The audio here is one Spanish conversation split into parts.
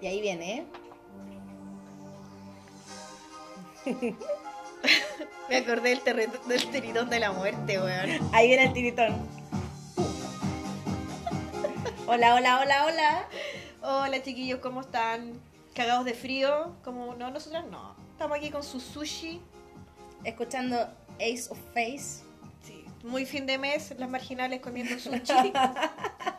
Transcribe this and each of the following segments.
Y ahí viene, ¿eh? Me acordé del, del tiritón de la muerte, weón. Ahí viene el tiritón. Hola, hola, hola, hola. Hola chiquillos, ¿cómo están? ¿Cagados de frío? Como no, nosotras no. Estamos aquí con su sushi. Escuchando Ace of Face. Sí. Muy fin de mes, las marginales comiendo sushi.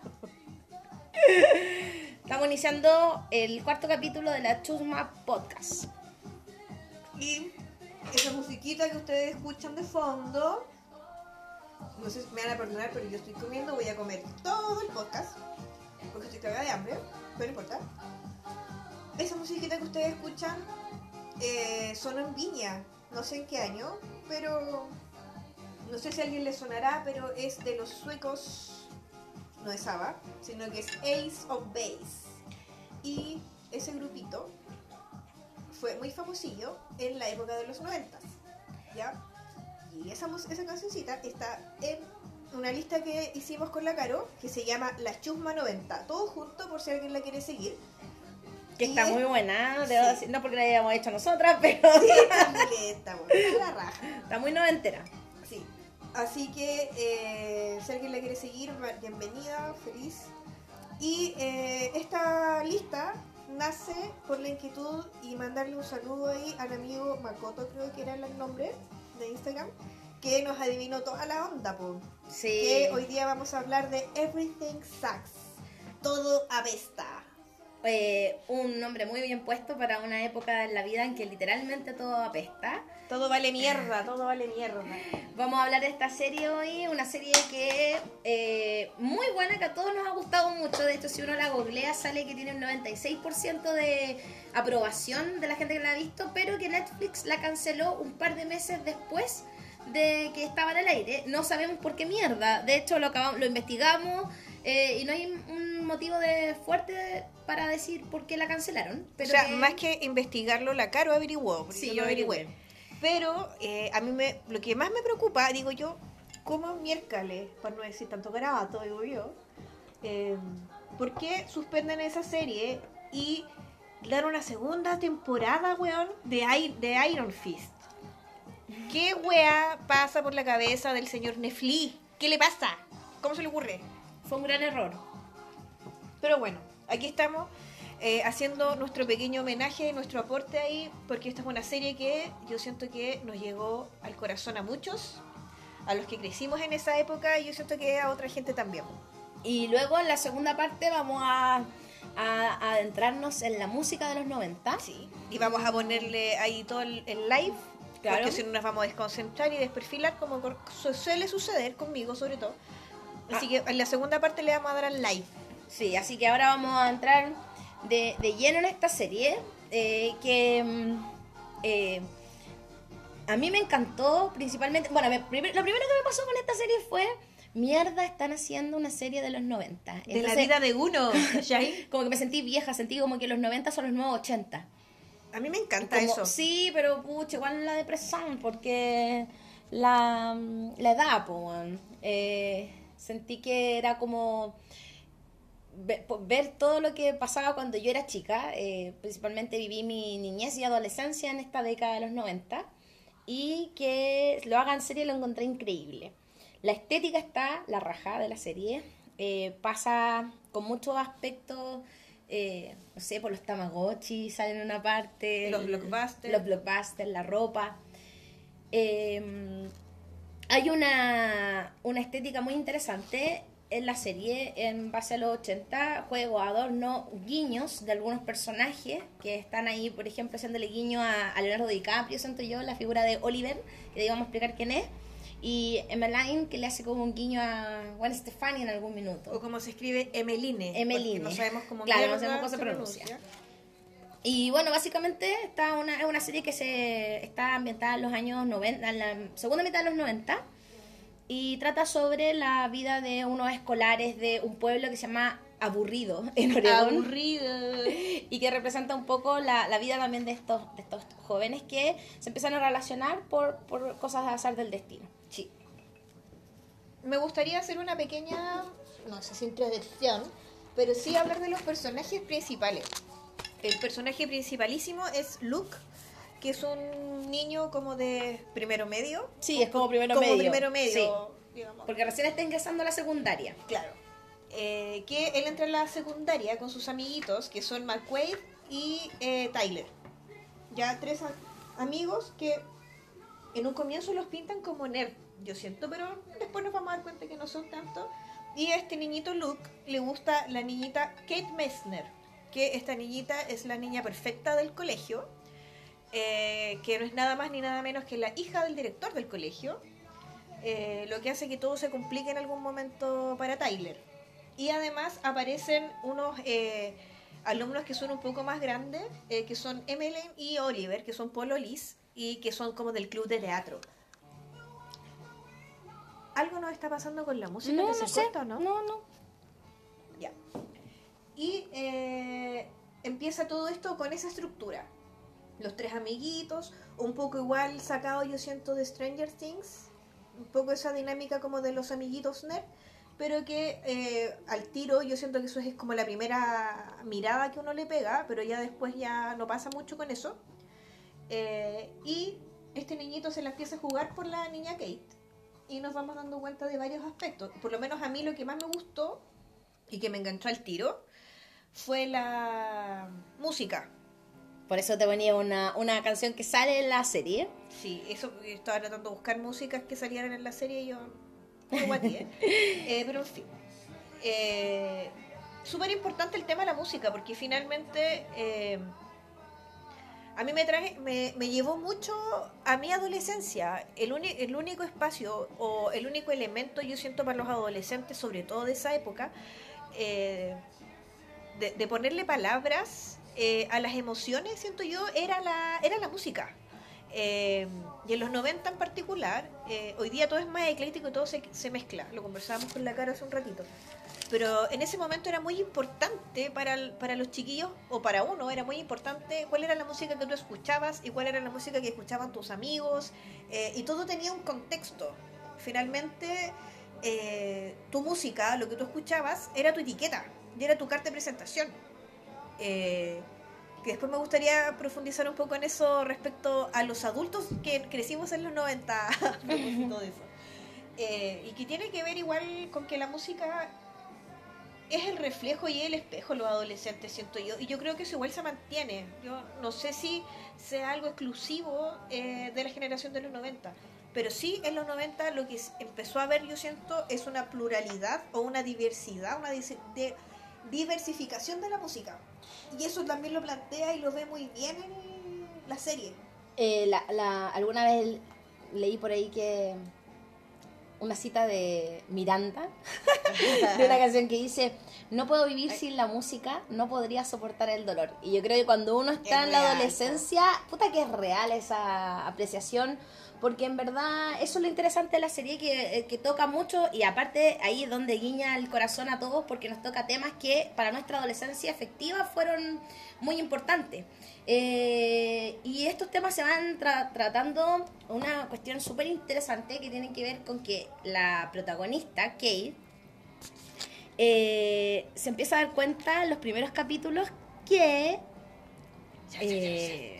Estamos iniciando el cuarto capítulo de la Chusma Podcast. y esa musiquita que ustedes escuchan de fondo. No sé si me van a perdonar, pero yo estoy comiendo. Voy a comer todo el podcast. Porque estoy cagada de hambre. Pero no importa. Esa musiquita que ustedes escuchan eh, sonó en Viña. No sé en qué año, pero no sé si a alguien le sonará, pero es de los suecos. No es ABBA, sino que es Ace of Base. Y ese grupito fue muy famosillo en la época de los 90. ¿Ya? Y esa, esa cancioncita está en una lista que hicimos con la Caro, que se llama La Chusma 90. Todo junto por si alguien la quiere seguir. Que Y está es- muy buena, debo Sí. decir, no porque la hayamos hecho nosotras, pero Sí, la raja. está muy noventera. Sí. Así que eh, si alguien la quiere seguir, bienvenida, feliz. Y eh, esta lista nace por la inquietud y mandarle un saludo ahí al amigo Makoto, creo que era el nombre de Instagram, que nos adivinó toda la onda, po. Sí. Que hoy día vamos a hablar de Everything Sucks. Todo avesta. Eh, un nombre muy bien puesto para una época en la vida en que literalmente todo apesta. Todo vale mierda, todo vale mierda. Vamos a hablar de esta serie hoy, una serie que eh, muy buena, que a todos nos ha gustado mucho. De hecho, si uno la googlea, sale que tiene un 96% de aprobación de la gente que la ha visto, pero que Netflix la canceló un par de meses después de que estaba en el aire. No sabemos por qué mierda. De hecho, lo, acabamos, lo investigamos eh, y no hay un motivo de fuerte para decir por qué la cancelaron. Pero o sea, que- más que investigarlo, la Caro averiguó. Sí, yo averigüé. Pero eh, a mí me, lo que más me preocupa, digo yo, ¿cómo miércoles, para no decir tanto garabato, digo yo, eh, ¿por qué suspenden esa serie y dan una segunda temporada, weón, de, I- de Iron Fist? ¿Qué wea pasa por la cabeza del señor Nefli? ¿Qué le pasa? ¿Cómo se le ocurre? fue un gran error. Pero bueno, aquí estamos eh, haciendo nuestro pequeño homenaje, nuestro aporte ahí, porque esta es una serie que yo siento que nos llegó al corazón a muchos, a los que crecimos en esa época, y yo siento que a otra gente también. Y luego en la segunda parte vamos a, a- a adentrarnos en la música de los 90. Sí. Y vamos a ponerle ahí todo el, el live, Claro. porque si no nos vamos a desconcentrar y desperfilar, como suele suceder conmigo sobre todo. Así que en la segunda parte le vamos a dar al live. Sí, así que ahora vamos a entrar de, de lleno en esta serie eh, que mm, eh, a mí me encantó principalmente. Bueno, me- primer- lo primero que me pasó con esta serie fue. Mierda, están haciendo una serie de los 90. De la vida de uno, ¿cachai? Como que me sentí vieja, sentí como que los 90 son los nuevos 80. A mí me encanta Como- eso. Sí, pero pucha, igual la depresión, porque la, la edad. Eh, sentí que era como ve- po- ver todo lo que pasaba cuando yo era chica. eh, principalmente viví mi niñez y adolescencia en esta década de los 90. Y que lo hagan serie lo encontré increíble. La estética está, la raja de la serie. eh, pasa con muchos aspectos, eh, no sé, por los Tamagotchi salen en una parte. Los blockbusters. Los blockbusters, la ropa. Eh, hay una, una estética muy interesante en la serie en base a los 80, juego, adorno, guiños de algunos personajes que están ahí, por ejemplo, haciéndole guiño a, a Leonardo DiCaprio, siento yo, la figura de Oliver, que digamos explicar quién es, y Emmeline, que le hace como un guiño a Gwen Stefani en algún minuto. O como se escribe Emeline. Emeline. No sabemos cómo Claro, no sabemos cómo se pronuncia. Y bueno, básicamente está una, es una serie que se está ambientada en los años 90, en la segunda mitad de los 90, y trata sobre la vida de unos escolares de un pueblo que se llama Aburrido en Oregón Aburrido. y que representa un poco la, la vida también de estos, de estos jóvenes que se empiezan a relacionar por, por cosas de azar del destino. Sí. Me gustaría hacer una pequeña, no sé si introducción, pero sí hablar de los personajes principales. El personaje principalísimo es Luke, que es un niño como de primero medio. Sí, es como primero como medio. primero medio, Sí, digamos. porque recién está ingresando a la secundaria. Claro. Eh, que él entra en la secundaria con sus amiguitos, que son McQuaid y eh, Tyler. Ya tres a- amigos que en un comienzo los pintan como nerd, yo siento, pero después nos vamos a dar cuenta que no son tanto. Y a este niñito Luke le gusta la niñita Kate Messner, que esta niñita es la niña perfecta del colegio, eh, que no es nada más ni nada menos que la hija del director del colegio, eh, lo que hace que todo se complique en algún momento para Tyler. Y además aparecen unos eh, alumnos que son un poco más grandes, eh, que son Emily y Oliver, que son pololis y que son como del club de teatro. ¿Algo nos está pasando con la música No, que no se sé. corta no? No, no. Ya. Y empieza todo esto con esa estructura. Los tres amiguitos, un poco igual sacado yo siento de Stranger Things, un poco esa dinámica como de los amiguitos nerd, pero que eh, al tiro yo siento que eso es como la primera mirada que uno le pega, pero ya después ya no pasa mucho con eso. Eh, y este niñito se la empieza a jugar por la niña Kate y nos vamos dando cuenta de varios aspectos. Por lo menos a mí lo que más me gustó y que me enganchó al tiro fue la música. Por eso te ponía una, una canción que sale en la serie. Sí, eso estaba tratando de buscar músicas que salieran en la serie y yo guateé. Eh, pero en fin. Eh, Súper importante el tema de la música porque finalmente eh, a mí me, traje, me, me llevó mucho a mi adolescencia. El, uni- el único espacio o el único elemento yo siento para los adolescentes, sobre todo de esa época, eh, de, de ponerle palabras eh, a las emociones, siento yo, era la, era la música. Eh, y en los 90 en particular, eh, hoy día todo es más ecléctico todo se, se mezcla. Lo conversábamos con la cara hace un ratito. Pero en ese momento era muy importante para, para los chiquillos, o para uno, era muy importante cuál era la música que tú escuchabas y cuál era la música que escuchaban tus amigos. y todo tenía un contexto. Finalmente, tu música, lo que tú escuchabas, era tu etiqueta y era tu carta de presentación. Eh, que después me gustaría profundizar un poco en eso respecto a los adultos que crecimos en los 90 a propósito de eso. Eh, y que tiene que ver igual con que la música es el reflejo y el espejo los adolescentes, siento yo. Y yo creo que eso igual se mantiene. Yo no sé si sea algo exclusivo eh, de la generación de los 90. Pero sí, en los 90 lo que empezó a ver, yo siento, es una pluralidad o una diversidad, una de- diversificación de la música. Y eso también lo plantea y lo ve muy bien en la serie. Eh, la, la- alguna vez leí por ahí que una cita de Miranda, de una canción que dice, no puedo vivir sin la música, no podría soportar el dolor. Y yo creo que cuando uno está Es en la adolescencia, puta que es real esa apreciación, porque en verdad eso es lo interesante de la serie, que, eh, que toca mucho y aparte ahí es donde guiña el corazón a todos, porque nos toca temas que para nuestra adolescencia efectiva fueron muy importantes. Eh, y estos temas se van tra- tratando una cuestión súper interesante que tiene que ver con que la protagonista, Kate, eh, se empieza a dar cuenta en los primeros capítulos que eh,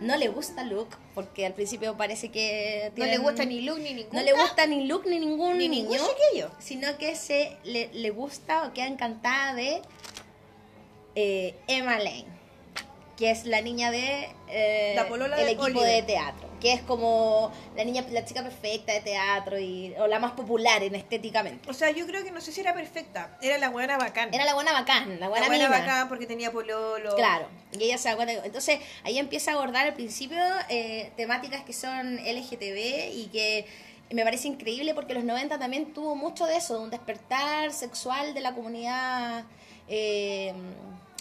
no le gusta Luke, porque al principio parece que No le tienen- gusta ni Luke ni ningún no le gusta ni Luke ni ningún ni ningún niño, chiquillo. sino que se le, le gusta o queda encantada de eh, Emma Lane, que es la niña de eh, La polola el de equipo Oliver. de teatro, que es como la niña, la chica perfecta de teatro y o la más popular en estéticamente. O sea, yo creo que no sé si era perfecta. Era la buena bacán. Era la buena bacán, la buena, la buena mina. bacán porque tenía pololo. Claro, y ella se da cuenta. que- Entonces, ahí empieza a abordar al principio eh, temáticas que son LGTB y que me parece increíble porque los 90 también tuvo mucho de eso, de un despertar sexual de la comunidad eh,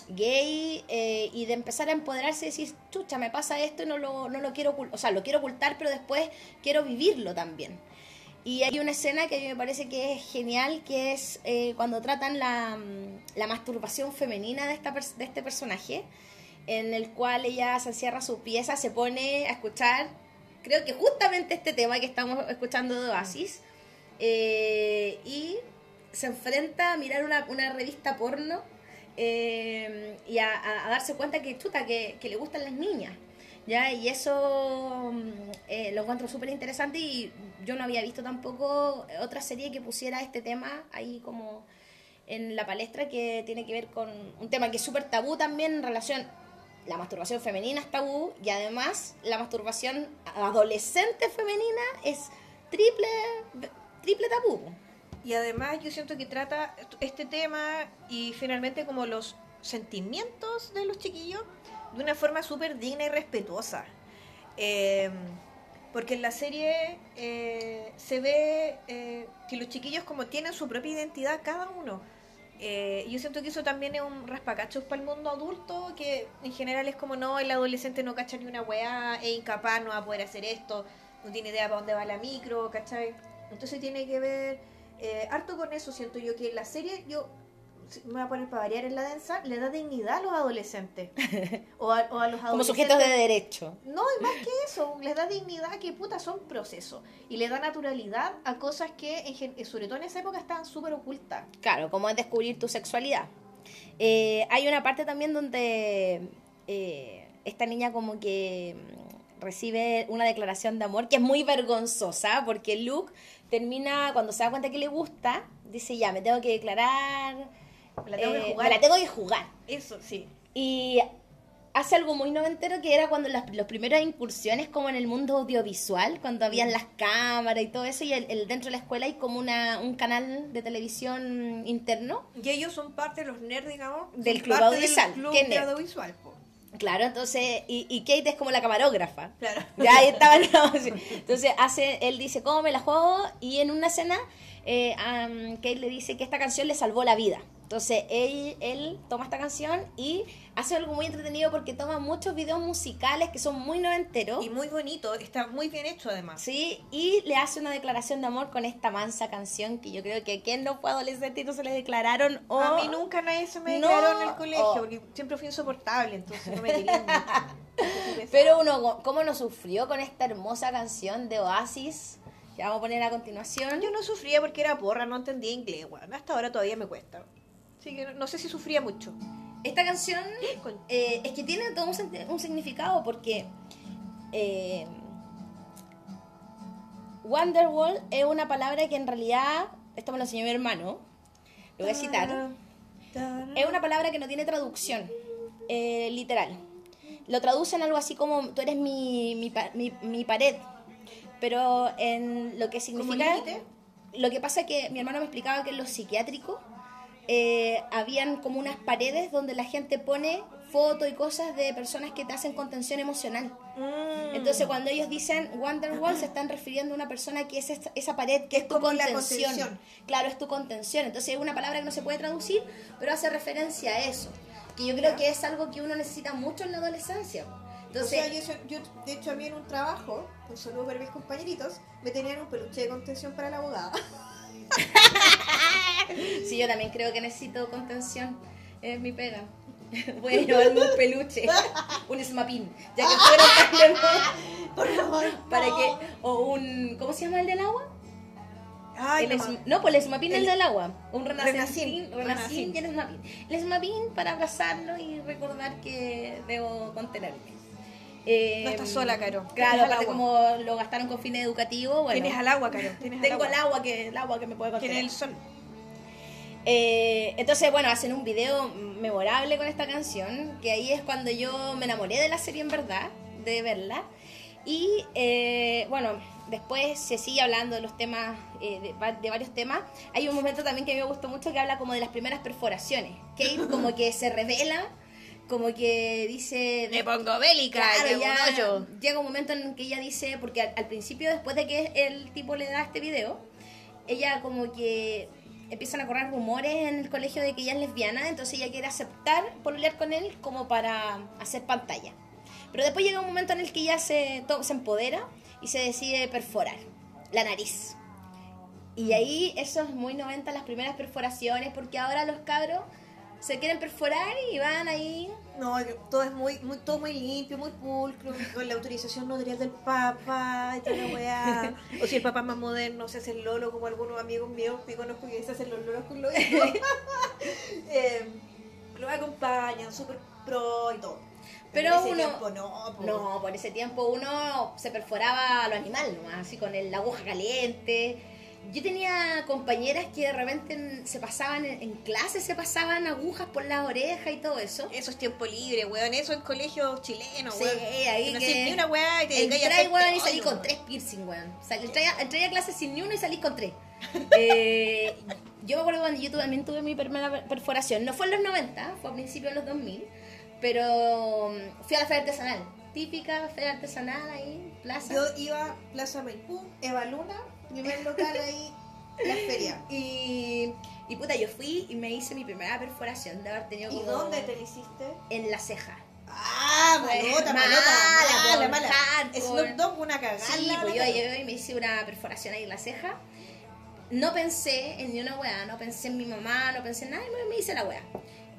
gay eh, y de empezar a empoderarse y decir, chucha, me pasa esto y no lo, no lo quiero ocultar, o sea, lo quiero ocultar, pero después quiero vivirlo también. Y hay una escena que a mí me parece que es genial, que es eh, cuando tratan la, mm, la masturbación femenina de, esta de este personaje, en el cual ella se encierra su pieza, se pone a escuchar, creo que justamente este tema que estamos escuchando de Oasis, eh, y se enfrenta a mirar una, una revista porno eh, y a, a darse cuenta que chuta, que, que le gustan las niñas. ¿ya? Y eso mm, eh, lo encuentro súper interesante y yo no había visto tampoco otra serie que pusiera este tema ahí como en la palestra que tiene que ver con un tema que es súper tabú también en relación la masturbación femenina es tabú y además la masturbación adolescente femenina es triple triple tabú. Y además yo siento que trata este tema y finalmente como los sentimientos de los chiquillos de una forma súper digna y respetuosa. Eh, porque en la serie eh, se ve eh, que los chiquillos como tienen su propia identidad cada uno. yo siento que eso también es un raspacachos para el mundo adulto, que en general es como no, el adolescente no cacha ni una weá, es incapaz, no va a poder hacer esto, no tiene idea para dónde va la micro, ¿cachai? Entonces tiene que ver harto con eso, siento yo que en la serie yo me voy a poner para variar en la densa, le da dignidad a los adolescentes. o, a, los adolescentes. Como sujetos de derecho. No, y más que eso, les da dignidad que puta son procesos. Y le da naturalidad a cosas que, sobre todo en esa época, estaban súper ocultas. Claro, como es descubrir tu sexualidad. Eh, hay una parte también donde eh, esta niña como que mm, recibe una declaración de amor que es muy vergonzosa porque Luke termina, cuando se da cuenta que le gusta, dice ya, me tengo que declarar me la tengo que eh, jugar. la tengo que jugar. Eso, sí. Y hace algo muy noventero que era cuando las los primeras incursiones como en el mundo audiovisual, cuando habían las cámaras y todo eso, y el, dentro de la escuela hay como una, un canal de televisión interno. Y ellos son parte de los nerds, digamos, del club audiovisual. Del club audiovisual Claro, entonces, y, y, Kate es como la camarógrafa. Claro. Ya ahí estaba, entonces hace, él dice, ¿cómo me la juego? Y en una escena, eh, Kate le dice que esta canción le salvó la vida. Entonces él, él toma esta canción y hace algo muy entretenido porque toma muchos videos musicales que son muy noventeros. Y muy bonito, está muy bien hecho además. Sí, y le hace una declaración de amor con esta mansa canción que yo creo que a quien no fue adolescente y no se le declararon. O... A mí nunca nadie se me declaró en el colegio porque siempre fui insoportable, entonces no me dirían Pero uno, ¿cómo no sufrió con esta hermosa canción de Oasis? Que vamos a poner a continuación. Yo no sufría porque era porra, no entendía inglés, bueno, hasta ahora todavía me cuesta. Así que no, sé si sufría mucho. Esta canción eh, es que tiene todo un, significado porque eh, Wonderwall es una palabra que en realidad, esto me lo enseñó mi hermano, lo voy a citar, es una palabra que no tiene traducción eh, literal. Lo traducen algo así como tú eres mi, mi, mi, pared, pero en lo que significa... Lo que pasa es que mi hermano me explicaba que en lo psiquiátrico eh, habían como unas paredes donde la gente pone fotos y cosas de personas que te hacen contención emocional. Mm. Entonces cuando ellos dicen Wonderwall se están refiriendo a una persona que es esa, pared que es, tu contención. Claro, es tu contención. Entonces es una palabra que no se puede traducir, pero hace referencia a eso. Que yo creo que es algo que uno necesita mucho en la adolescencia. Entonces, yo, de hecho a mí en un trabajo, un saludo para mis compañeritos, me tenían un peluche de contención para la abogada. sí, yo también creo que necesito contención. Es mi pega. Voy a llevarme un peluche, un smapín, ya que fueron Por favor. Para que, o un, ¿cómo se llama el del agua? Ay, el no, no, pues el smapín el, el del agua. Un renacín. Renacín y el smapín. El smapín para abrazarlo y recordar que debo contenerme. Eh, no estás sola, Caro. Claro, aparte como lo gastaron con fines educativos, bueno. Tienes al agua, Caro. tengo el agua que el agua que me puede contener. Tienes el sol. Eh, entonces, bueno, hacen un video memorable con esta canción, que ahí es cuando yo me enamoré de la serie en verdad, de verla. Y eh, bueno, después se sigue hablando de los temas, eh, de, varios temas. Hay un momento también que a mí me gustó mucho que habla como de las primeras perforaciones. Kate como que se revela, como que dice... Me pongo bélica, ya, llega un momento en que ella dice, porque al principio, después de que el tipo le da este video, ella como que empiezan a correr rumores en el colegio de que ella es lesbiana, entonces ella quiere aceptar pololear con él como para hacer pantalla. Pero después llega un momento en el que ella se, se empodera y se decide perforar la nariz. Y ahí eso es muy 90 las primeras perforaciones, porque ahora los cabros se quieren perforar y van ahí. No, todo es muy, muy, todo muy limpio, muy pulcro, con la autorización notarial del Papa y toda la weá. o si el Papa es más moderno, se hace el lolo como algunos amigos míos que conozco que se hacen los lolos con los eh, lo acompañan, súper pro y todo. Pero ese uno- tiempo no, po. No, por ese tiempo uno se perforaba a lo animal nomás, así con el- la aguja caliente. Yo tenía compañeras que de repente en- se pasaban en, en clase, se pasaban agujas por las orejas y todo eso. Eso es tiempo libre, weón. Eso en colegios chilenos, Sí, weón. ahí Que una weá y te Entré, weón, y salí con tres piercing, weón. O sea, entré, a, entré a clase sin ni uno y salí con tres. Eh, yo me acuerdo cuando yo también tuve mi primera per- perforación. No fue en los 90, fue a principios de los 2000. Pero mm, fui a la feria artesanal. Típica feria artesanal ahí, plaza. Yo iba a Plaza Maipú, Eva Luna, primer local ahí, la feria. Y, y puta, yo fui y me hice mi primera perforación de haber tenido ¿Y como... dónde te lo hiciste? En la ceja. Ah, malota, Mala, malota, mala, mala. hardcore. Snoop Dogg, una cagada. Sí, la pues yo llegué y me hice una perforación ahí en la ceja. No pensé en ni una weá, no pensé en mi mamá, no pensé en nada, y me, me hice la weá.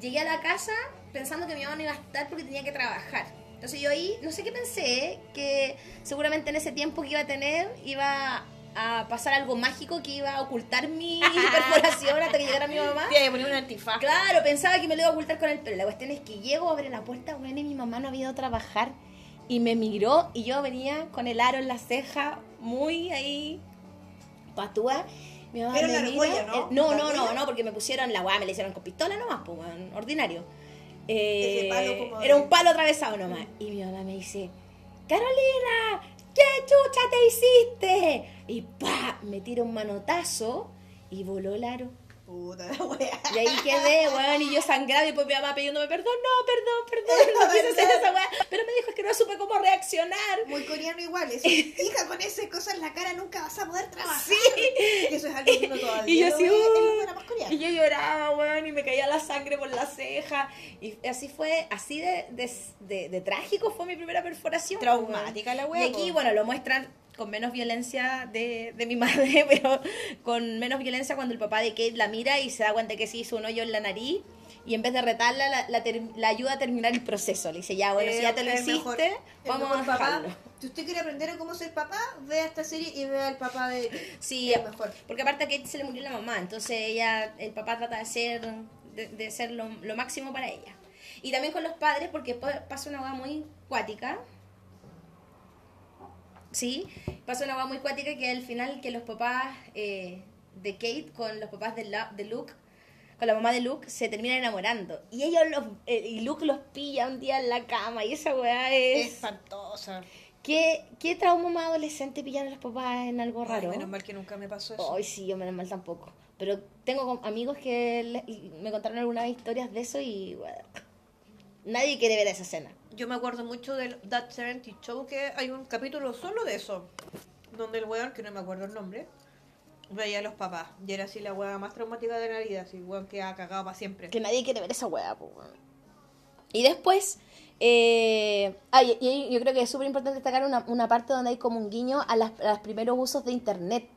Llegué a la casa pensando que mi mamá no iba a estar porque tenía que trabajar. Entonces yo ahí, no sé qué pensé, que seguramente en ese tiempo que iba a tener, iba a pasar algo mágico que iba a ocultar mi perforación hasta que llegara mi mamá. Te iba a poner un antifaz. Claro, pensaba que me lo iba a ocultar con el pelo. La cuestión es que llego, abre la puerta, weón, y mi mamá no había ido a trabajar. Y me miró y yo venía con el aro en la ceja, muy ahí, patúa. Mi mamá Era me la mira, argolla, ¿no? eh, no, ¿La no, no, argolla? no, porque me pusieron la weá, me la hicieron con pistola nomás, pues, ordinario. Eh, palo como era un palo atravesado nomás. Y mi mamá me dice, Carolina, ¿qué chucha te hiciste? Y pa, me tira un manotazo y voló el aro. Puta la. Y ahí quedé, weón, y yo sangraba y después mi mamá pidiéndome perdón, no, perdón, perdón, no quise hacer esa weá. Pero me dijo es que no supe cómo reaccionar. Muy coreano igual. Eso, hija, con ese cosa en la cara nunca vas a poder trabajar. Sí. Y eso es algo que uno todavía Y yo uh, y yo lloraba, weón, y me caía la sangre por la ceja. Y así fue, así de, de, de- de trágico fue mi primera perforación. Traumática la wea, Y aquí, bueno, lo muestran con menos violencia de, de mi madre, pero con menos violencia cuando el papá de Kate la mira y se da cuenta que se hizo un hoyo en la nariz. Y en vez de retarla, la, la, ter- la ayuda a terminar el proceso. Le dice, ya, bueno, si ya te lo Es hiciste, mejor- vamos a papá. Si usted quiere aprender a cómo ser papá, vea esta serie y vea al papá de. Sí, es mejor. porque aparte a Kate se le murió la mamá, entonces ella, el papá trata de ser, de, de ser lo, lo máximo para ella. Y también con los padres, porque pa- pasa una hueá muy cuática. Sí, pasa una hueá muy cuática que al final que los papás eh, de Kate con los papás de, La- de Luke, con la mamá de Luke, se terminan enamorando. Y ellos los, eh, y Luke los pilla un día en la cama y esa hueá Es es... espantosa. ¿Qué, ¿Qué trauma más adolescente pillar a los papás en algo Ay, raro? menos mal que nunca me pasó eso. Ay, sí, yo menos mal tampoco. Pero tengo amigos que le- me contaron algunas historias de eso y bueno, nadie quiere ver esa escena. Yo me acuerdo mucho del That 70 Show, que hay un capítulo solo de eso. Donde el weón, que no me acuerdo el nombre, veía a los papás. Y era así la weá más traumática de la vida. Así, weón, que ha cagado para siempre. Que nadie quiere ver esa hueá, pues, weón. Y después, eh, ah, y- y yo creo que es súper importante destacar una, una parte donde hay como un guiño a, las, a los primeros usos de internet.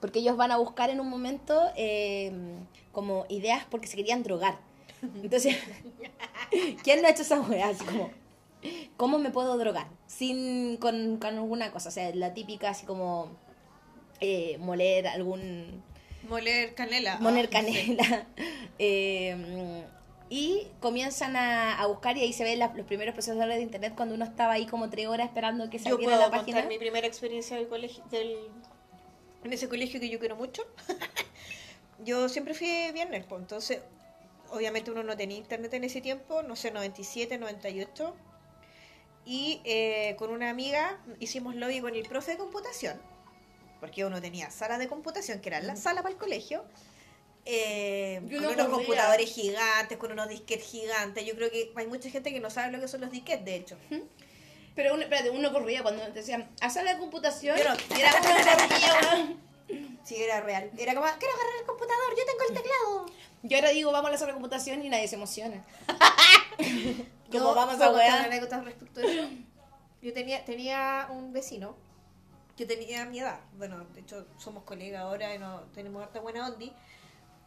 Porque ellos van a buscar en un momento eh, como ideas porque se querían drogar. Entonces, ¿quién no ha hecho esa hueá? Así como, ¿cómo me puedo drogar? Sin, con, con alguna cosa. O sea, la típica así como eh, moler algún Moler canela. Ah, sí. canela. Eh, y comienzan a, a buscar y ahí se ven la- los primeros procesadores de internet cuando uno estaba ahí como tres horas esperando que Yo saliera puedo la contar página. mi primera experiencia del colegio, del, en ese colegio que yo quiero mucho. yo siempre fui bien nerd, pues, entonces obviamente uno no tenía internet en ese tiempo, no sé, 97, 98. Y eh, con una amiga hicimos lobby con el profe de computación, porque uno tenía sala de computación, que era la sala para el colegio, eh, con uno unos computadores gigantes, con unos disquetes gigantes. Yo creo que hay mucha gente que no sabe lo que son los disquetes, de hecho. Pero uno, espérate, uno corría cuando te decían, a sala de computación. Yo no- era uno corría. Sí, era real. Era como, quiero agarrar el computador, yo tengo el teclado. Yo ahora digo, vamos a la sala de computación y nadie se emociona. Yo Como vamos a contar anécdotas respecto a eso. Yo tenía, tenía un vecino que tenía mi edad. Bueno, de hecho, somos colegas ahora y no, tenemos harta buena ondi.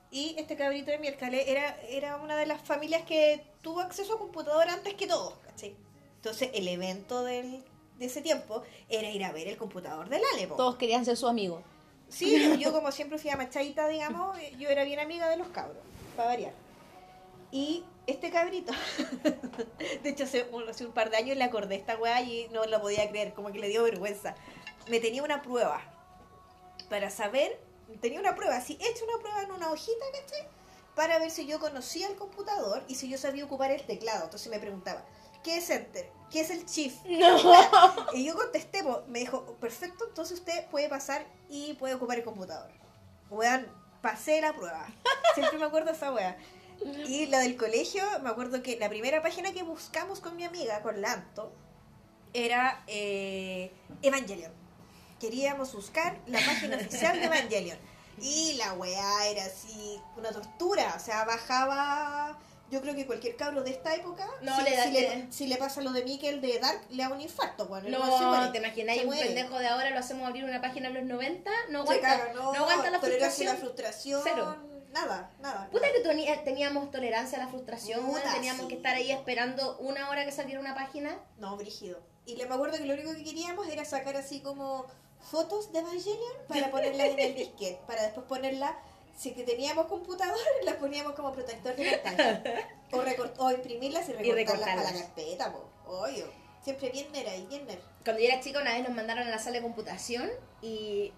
Y este cabrito de miércoles era, era una de las familias que tuvo acceso a computador antes que todos, ¿cachai? Entonces, el evento del, de ese tiempo era ir a ver el computador del Ale, po. Todos querían ser su amigo. Sí, yo, yo como siempre fui a machadita, digamos, yo era bien amiga de los cabros, para variar. Y este cabrito, de hecho hace un, hace un par de años le acordé a esta weá y no lo podía creer, como que le dio vergüenza. Me tenía una prueba para saber, tenía una prueba, así, he hecho una prueba en una hojita, ¿cachai? Para ver si yo conocía el computador y si yo sabía ocupar el teclado. Entonces me preguntaba, ¿qué es Enter? ¿Qué es el Shift? No. Y yo contesté, po, me dijo, perfecto, entonces usted puede pasar y puede ocupar el computador. Weón, pasé la prueba. Siempre me acuerdo esa wea. Y la del colegio, me acuerdo que la primera página que buscamos con mi amiga, con Lanto, era eh, Evangelion. Queríamos buscar la página oficial de Evangelion. Y la weá era así, una tortura. O sea, bajaba. Yo creo que cualquier cabro de esta época, No, si, le da- si, le, si le pasa lo de Mikkel de Dark, le da un infarto. Bueno, No, ¿te imagináis un pendejo de ahora lo hacemos abrir una página en los 90? No aguanta. caga, no, aguanta la frustración. la frustración. Cero. Nada, nada. Puta que teni- teníamos tolerancia a la frustración, Puta, teníamos sí. que estar ahí esperando una hora que saliera una página. No, brígido. Y le me acuerdo que lo único que queríamos era sacar así como fotos de Evangelion para ponerlas en el disquete, para después ponerlas, si que teníamos computador, las poníamos como protector de pantalla. O, recort- o imprimirlas y recortarlas, recortarlas. para la carpeta, po. Obvio. Siempre bien nerd ahí, bien nerd. Cuando yo era chica una vez nos mandaron a la sala de computación y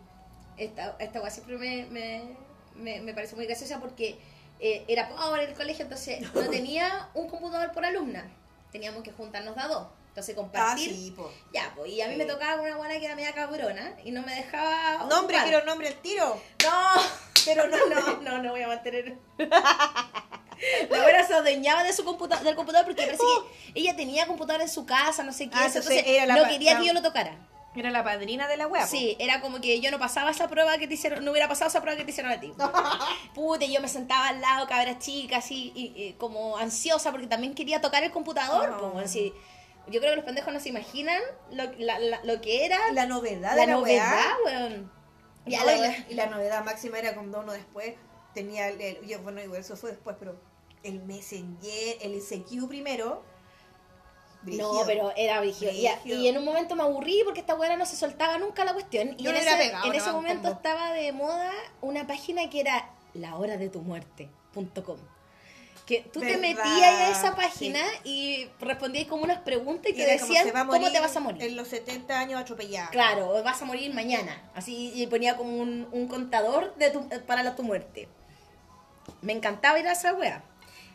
esta, esta siempre me, me, me, me pareció muy graciosa porque eh, era pobre el colegio, entonces no tenía un computador por alumna. Teníamos que juntarnos de a dos. Entonces Ah, compartir. sí, po. Ya, pues, y a mí Sí. me tocaba una buena que era media cabrona y no me dejaba. Nombre, ocupar. quiero nombre al tiro. No, Pero no, no, no, no voy a mantener. La buena se adueñaba de su computa del computador porque parece que ella tenía computador en su casa, no sé qué, Ah, eso, entonces entonces era la no quería que yo lo tocara. Era la padrina de la wea. po. Sí, era como que yo no pasaba esa prueba que te hicieron, no hubiera pasado esa prueba que te hicieron a ti. Puta, y yo me sentaba al lado, cabra chica, así, y, y como ansiosa, porque también quería tocar el computador. No. pues, bueno, sí. yo creo que los pendejos no se imaginan lo, la- la- lo que era La novedad la de la novedad, weón. Ya, No, la y, la, novedad máxima era cuando uno después tenía el, el- yo, bueno igual eso fue después pero el Messenger el ICQ primero No, pero era brígido. Y, en un momento me aburrí porque esta weá no se soltaba nunca la cuestión. Y Yo en ese, pegado en momento estaba de moda una página que era lahoradetumuerte.com. Que tú te metías a esa página y respondías como unas preguntas y te decían cómo te vas a morir. en los 70 años atropellada Claro, vas a morir mañana. Así, y ponía como un, un contador de tu- eh, para la, tu muerte. Me encantaba ir a esa wea.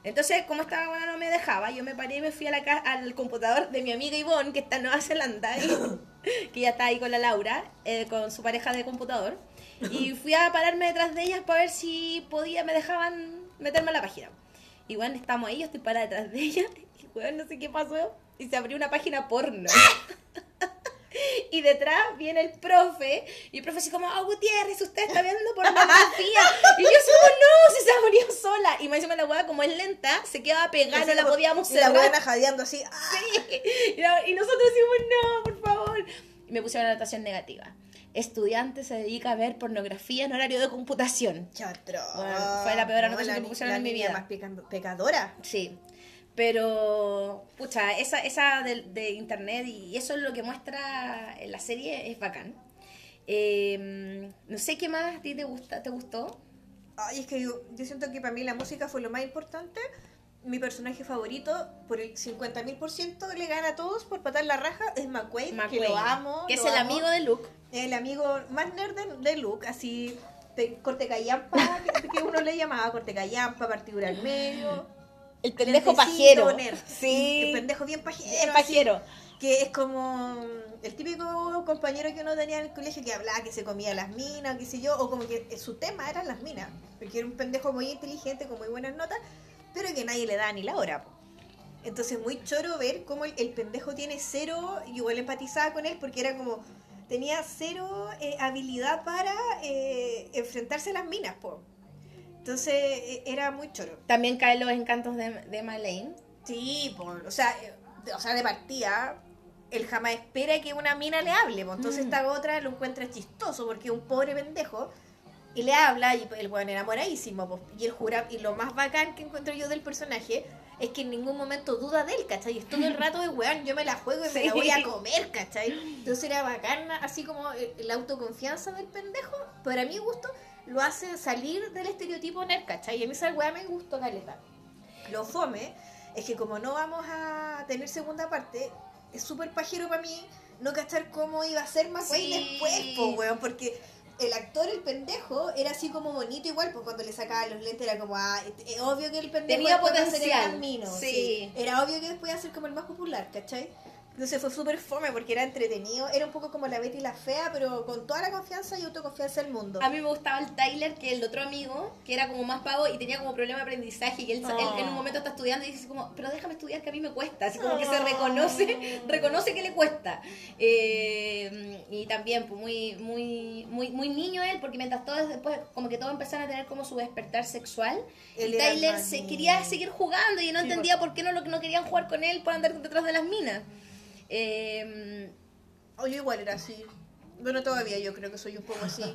Entonces, como esta wea no me dejaba, yo me paré y me fui a la ca- al computador de mi amiga Ivonne, que está en Nueva Zelanda, y- que ya está ahí con la Laura, eh, con su pareja de computador. Y fui a pararme detrás de ellas para ver si podía, me dejaban meterme a la página. Y bueno, estamos ahí, yo estoy parada detrás de ellas, y weón, no sé qué pasó, y se abrió una página porno. Y detrás viene el profe, y el profe así como, ah, Gutiérrez, usted está viendo pornografía. Y yo así como, no, si se murió sola. Y me encima la weá, como es lenta, se quedaba pegada, no la podíamos y la cerrar. buena jadeando así ¡ah! Y, la- y nosotros decimos, no, por favor. Y me pusieron una anotación negativa. Estudiante se dedica a ver pornografía en horario de computación. Chatro. Bueno, fue la peor anotación que me pusieron la en mi vida. más pecadora Sí. Pero, pucha, esa, esa de, de internet y eso es lo que muestra en la serie es bacán. Eh, no sé qué más a ti te gusta, te gustó. Ay, es que yo, yo siento que para mí la música fue lo más importante. Mi personaje favorito, por el 50.000% le gana a todos por patar la raja, es McQuaid, que lo amo. que es el amo. amigo de Luke. El amigo más nerd de, de Luke, así, corte callampa, que, que uno le llamaba corte callampa, partidura al medio. El pendejo pajero. Sí. El pendejo bien pajero. El así, pajero. que es como el típico compañero que uno tenía en el colegio que hablaba que se comía las minas, qué sé yo, o como que su tema eran las minas, porque era un pendejo muy inteligente, con muy buenas notas, pero que nadie le da ni la hora. po. Entonces muy choro ver cómo el, el pendejo tiene cero, y igual empatizaba con él porque era como, tenía cero eh, habilidad para eh, enfrentarse a las minas, po. Entonces eh, era muy choro. También caen los encantos de, de Malane. Sí, por, o sea, eh, de- o sea, de partida, él jamás espera que una mina le hable, pues, entonces Mm. esta otra lo encuentra chistoso porque es un pobre pendejo y le habla y el weón enamoradísimo, pues, y el jura, y lo más bacán que encuentro yo del personaje es que en ningún momento duda de él, ¿cachai? Es todo el rato de weón, yo me la juego y me la Sí. voy a comer, ¿cachai? Entonces era bacán, así como eh, la autoconfianza del pendejo, pero a mi gusto lo hace salir del estereotipo nerd, ¿cachai? Y a mí esa weá me gustó caleta. Lo fome es que como no vamos a tener segunda parte, es súper pajero para mí no cachar cómo iba a ser más Sí. después, po, weón, porque el actor, el pendejo, era así como bonito igual, pues cuando le sacaba los lentes era como, ah, es obvio que el pendejo Tenía ser el potencial, camino, sí. Era obvio que después iba a ser como el más popular, ¿cachai? Entonces fue súper fome porque era entretenido, era un poco como la Betty la Fea, pero con toda la confianza y autoconfianza del mundo. A mí me gustaba el Tyler, que el otro amigo, que era como más pavo y tenía como problema de aprendizaje, y él, Oh. él en un momento está estudiando y dice como, pero déjame estudiar que a mí me cuesta, así como que se Oh. reconoce, reconoce que le cuesta. Eh, y también, pues muy, muy, muy, muy niño él, porque mientras todos después, como que todos empezaron a tener como su despertar sexual, Él y Tyler se quería seguir jugando y no Sí, entendía por qué no, lo, no querían jugar con él por andar detrás de las minas. Eh, O yo igual era así. Bueno, todavía yo creo que soy un poco así.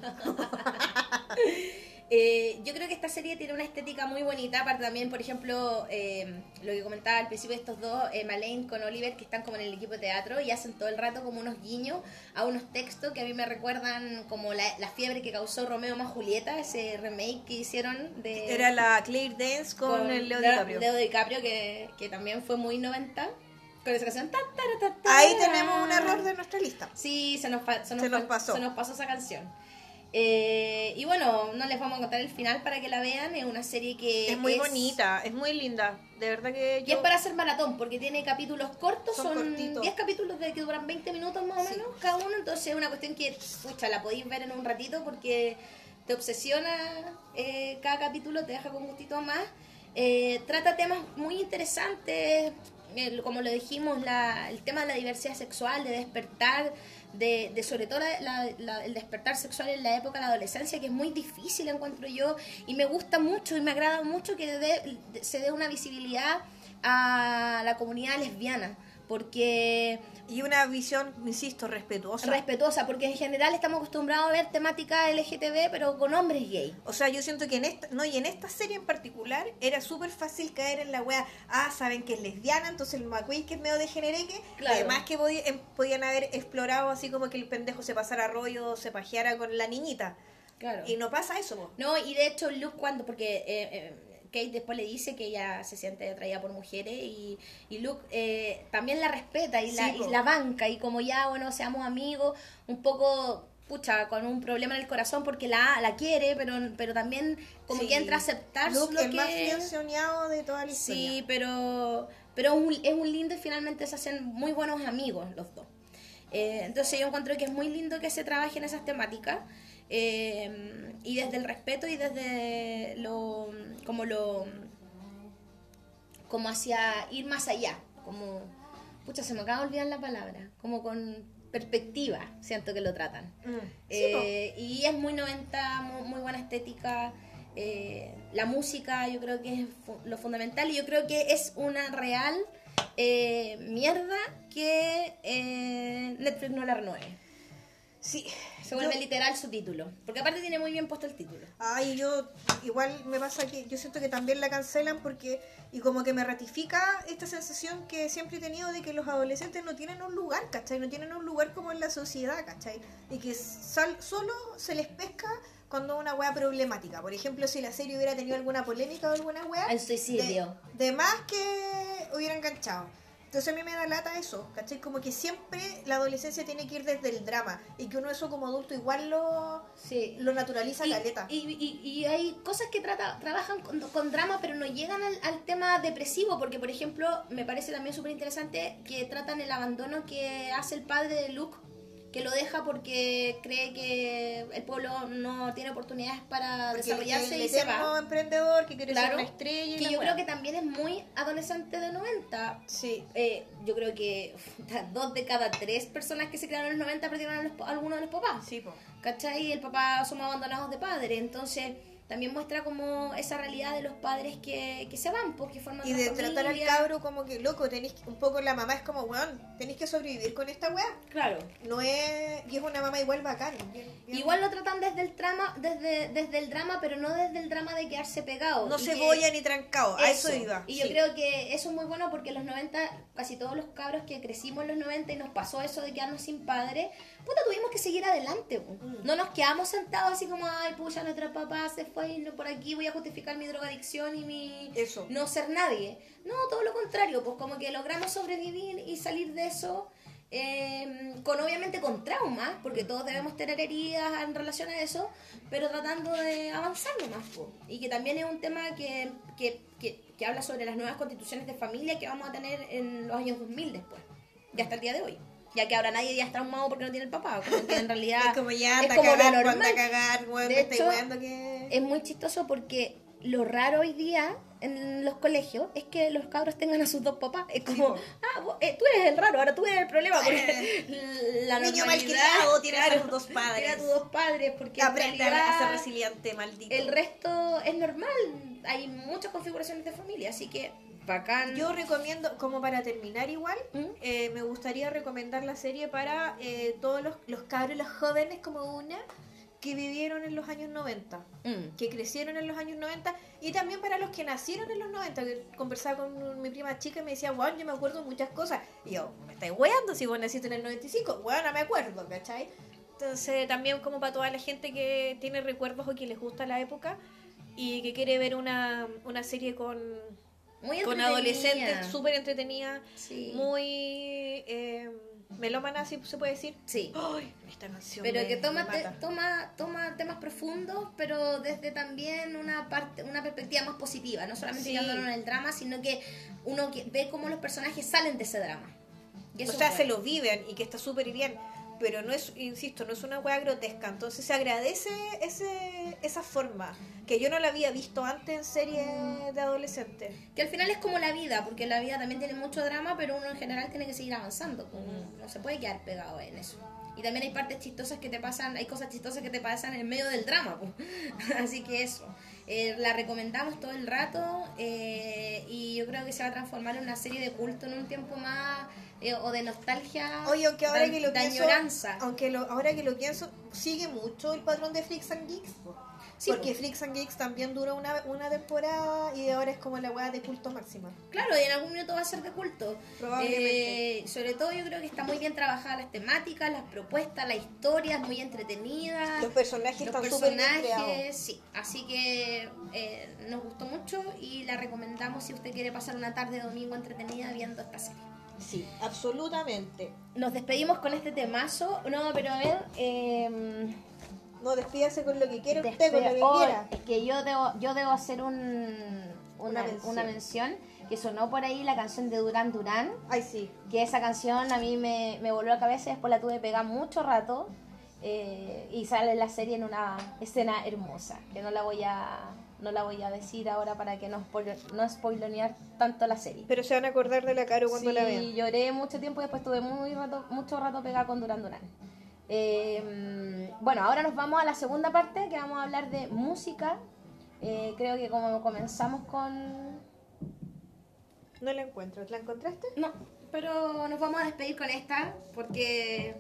Eh, yo creo que esta serie tiene una estética muy bonita, aparte también, por ejemplo, eh, lo que comentaba al principio de estos dos, eh, Malane con Oliver, que están como en el equipo de teatro y hacen todo el rato como unos guiños a unos textos que a mí me recuerdan como la, la fiebre que causó Romeo más Julieta, ese remake que hicieron de... Era la Claire Dance con, el Leo DiCaprio. Leo DiCaprio, que, que también fue muy 90, con esa canción... ta, ta, ta, ta, Ahí tenemos un error de nuestra lista. Sí, se nos, fa- se nos, Se nos fa- pasó. se nos pasó esa canción. Eh, y bueno, no les vamos a contar el final para que la vean. Es una serie que Es muy bonita, es muy linda. De verdad que Y es para hacer maratón, porque tiene capítulos cortos, Son son, cortitos. 10 capítulos de que duran 20 minutos más o Sí. menos cada uno. Entonces es una cuestión que, pucha, la podéis ver en un ratito porque te obsesiona eh, cada capítulo, te deja con gustito más. Eh, trata temas muy interesantes, eh, como lo dijimos, la, el tema de la diversidad sexual, de despertar, de, de sobre todo la- el despertar sexual en la época de la adolescencia, que es muy difícil, encuentro yo, y me gusta mucho y me agrada mucho que dé- se dé una visibilidad a la comunidad lesbiana, porque Y una visión, insisto, respetuosa. respetuosa, porque en general estamos acostumbrados a ver temática LGTB, pero con hombres gay. O sea, yo siento que en esta, no, y en esta serie en particular era súper fácil caer en la wea, ah, saben que es lesbiana, entonces el McQueen que es medio degenereque, Claro. además que podi- em- podían haber explorado así como que el pendejo se pasara rollo, se pajeara con la niñita. Claro. Y no pasa eso. No, y de hecho Luke cuando, porque eh, eh, Kate después le dice que ella se siente atraída por mujeres y, y Luke eh, también la respeta y, la, y la banca y como ya, bueno, seamos amigos, un poco, pucha, con un problema en el corazón porque la, la quiere, pero, pero también como Sí. que entra a aceptar Luke, lo que... más de toda la historia. Sí, pero, pero es un, es un lindo y finalmente se hacen muy buenos amigos los dos. Eh, entonces yo encuentro que es muy lindo que se trabaje en esas temáticas eh, y desde el respeto y desde lo como lo como hacia ir más allá, como pucha se me acaba de olvidar la palabra, como con perspectiva siento que lo tratan. Mm. Eh, y es muy 90, muy, muy buena estética. eh, la música yo creo que es fu- lo fundamental y yo creo que es una real eh, mierda que eh, Netflix no la renueve. Sí. Se vuelve Yo- literal su título. Porque aparte tiene muy bien puesto el título. Ay, yo igual me pasa que yo siento que también la cancelan porque y como que me ratifica esta sensación que siempre he tenido de que los adolescentes no tienen un lugar, ¿cachai? No tienen un lugar como en la sociedad, ¿cachai? Y que sal- solo se les pesca cuando una wea problemática. Por ejemplo, si la serie hubiera tenido alguna polémica o alguna wea, El suicidio. de, de más que hubiera enganchado. Entonces a mí me da lata eso, ¿cachai? Como que siempre la adolescencia tiene que ir desde el drama y que uno eso como adulto igual lo, Sí. lo naturaliza Y, caleta. y, y- y hay cosas que trata, trabajan con, con drama, pero no llegan al, al tema depresivo, porque por ejemplo, me parece también súper interesante que tratan el abandono que hace el padre de Luke, que lo deja porque cree que el pueblo no tiene oportunidades para Porque desarrollarse el y se va. emprendedor que quiere ser Claro, una estrella que yo creo que también es muy adolescente de 90. Sí. Eh, yo creo que uf, dos de cada tres personas que se crearon en los 90 perdieron a, los, a alguno de los papás. Sí, po. ¿Cachai? El papá somos abandonados de padre, entonces también muestra como esa realidad de los padres que, que se van, porque forman Y de tratar al cabro como que, loco, tenéis que- un poco la mamá es como, weón, tenéis que sobrevivir con esta weá. Claro. No es, y es una mamá igual bacán. bien- bien- Igual lo tratan desde el drama, desde, desde el drama, pero no desde el drama de quedarse pegado. No se boya ni trancado, a eso, iba. Y yo creo que eso es muy bueno porque en los 90, casi todos los cabros que crecimos en los 90 y nos pasó eso de quedarnos sin padre, puta, tuvimos que seguir adelante. Mm. No nos quedamos sentados así como, ay, pucha, nuestro papá se fue después no, por aquí voy a justificar mi drogadicción y mi Eso. no ser nadie. No, todo lo contrario, pues como que logramos sobrevivir y salir de eso eh, con obviamente con traumas, porque todos debemos tener heridas en relación a eso, pero tratando de avanzar po. Y que también es un tema que, que, que, que habla sobre las nuevas constituciones de familia que vamos a tener en los años 2000 después, y hasta el día de hoy. Ya que ahora nadie ya está traumado porque no tiene el papá, como que en realidad Es como ya, es como cagar, normal. anda a cagar, weón, De me hecho, que... Es muy chistoso porque lo raro hoy día en los colegios es que los cabros tengan a sus dos papás. Es como, ah, vos- eh, tú eres el raro, ahora tú eres el problema. Porque la Niño malcriado, tienes a tus dos padres. Tienes a tus dos padres, porque en Aprende a ser resiliente, maldito. el resto es normal. Hay muchas configuraciones de familia, así que bacán. Yo recomiendo, como para terminar igual, ¿Mm? eh, me gustaría recomendar la serie para eh, todos los, los cabros, los jóvenes como una, que vivieron en los años 90, Mm. que crecieron en los años 90, y también para los que nacieron en los 90, que conversaba con mi prima chica y me decía, wow, yo me acuerdo de muchas cosas. Y yo, me estáis weando si vos naciste en el 95, bueno, no me acuerdo, ¿cachai? Entonces también como para toda la gente que tiene recuerdos o que les gusta la época y que quiere ver una, una serie con, Muy con adolescentes súper entretenida, Sí. muy eh, melómana, si se puede decir. Sí. ¡Ay! Esta canción. Pero me- que toma, me te- toma, toma temas profundos, pero desde también una parte, una perspectiva más positiva, no solamente Sí. quedándonos en el drama, sino que uno que- ve cómo los personajes salen de ese drama. Y eso o sea, se lo viven y que está súper bien. Pero no es, insisto, no es una hueá grotesca. Entonces se agradece ese, esa forma. Que yo no la había visto antes en series de adolescentes. Que al final es como la vida, porque la vida también tiene mucho drama, pero uno en general tiene que seguir avanzando, como no se puede quedar pegado en eso. Y también hay partes chistosas que te pasan, hay cosas chistosas que te pasan en medio del drama, pues. así que eso. Eh, la recomendamos todo el rato eh, y yo creo que se va a transformar en una serie de culto en un tiempo más eh, o de nostalgia, Oye, aunque ahora de- que lo de pienso, añoranza. aunque lo, ahora que lo pienso, sigue mucho el patrón de Freaks and Geeks. Sí, porque po. Freaks and Geeks también duró una, una temporada y ahora es como la hueá de culto máxima. Claro, y en algún minuto va a ser de culto. Probablemente. Eh, sobre todo yo creo que está muy bien trabajadas las temáticas, las propuestas, la historia es muy entretenida. Los personajes los están súper sí. Así que eh, nos gustó mucho y la recomendamos si usted quiere pasar una tarde de domingo entretenida viendo esta serie. Sí, absolutamente. Nos despedimos con este temazo. No, pero a ver. Eh, No, despídase con lo que quiera usted, con lo que oh, quiera. es que yo debo, yo debo hacer un, Una una, mención. una mención que sonó por ahí la canción de Durán Durán. Ay, sí. que esa canción a mí me, me voló la cabeza y después la tuve pegada mucho rato eh, y sale la serie en una escena hermosa que no la voy a no la voy a decir ahora para que no, spoiler, no spoilear tanto la serie Pero se van a acordar de la Caro cuando Sí, la vean. lloré mucho tiempo y después tuve muy rato, mucho rato pegada con Duran Duran Eh, bueno ahora nos vamos a la segunda parte que vamos a hablar de música Eh, creo que como comenzamos con No la encuentro. ¿La encontraste? no pero nos vamos a despedir con esta porque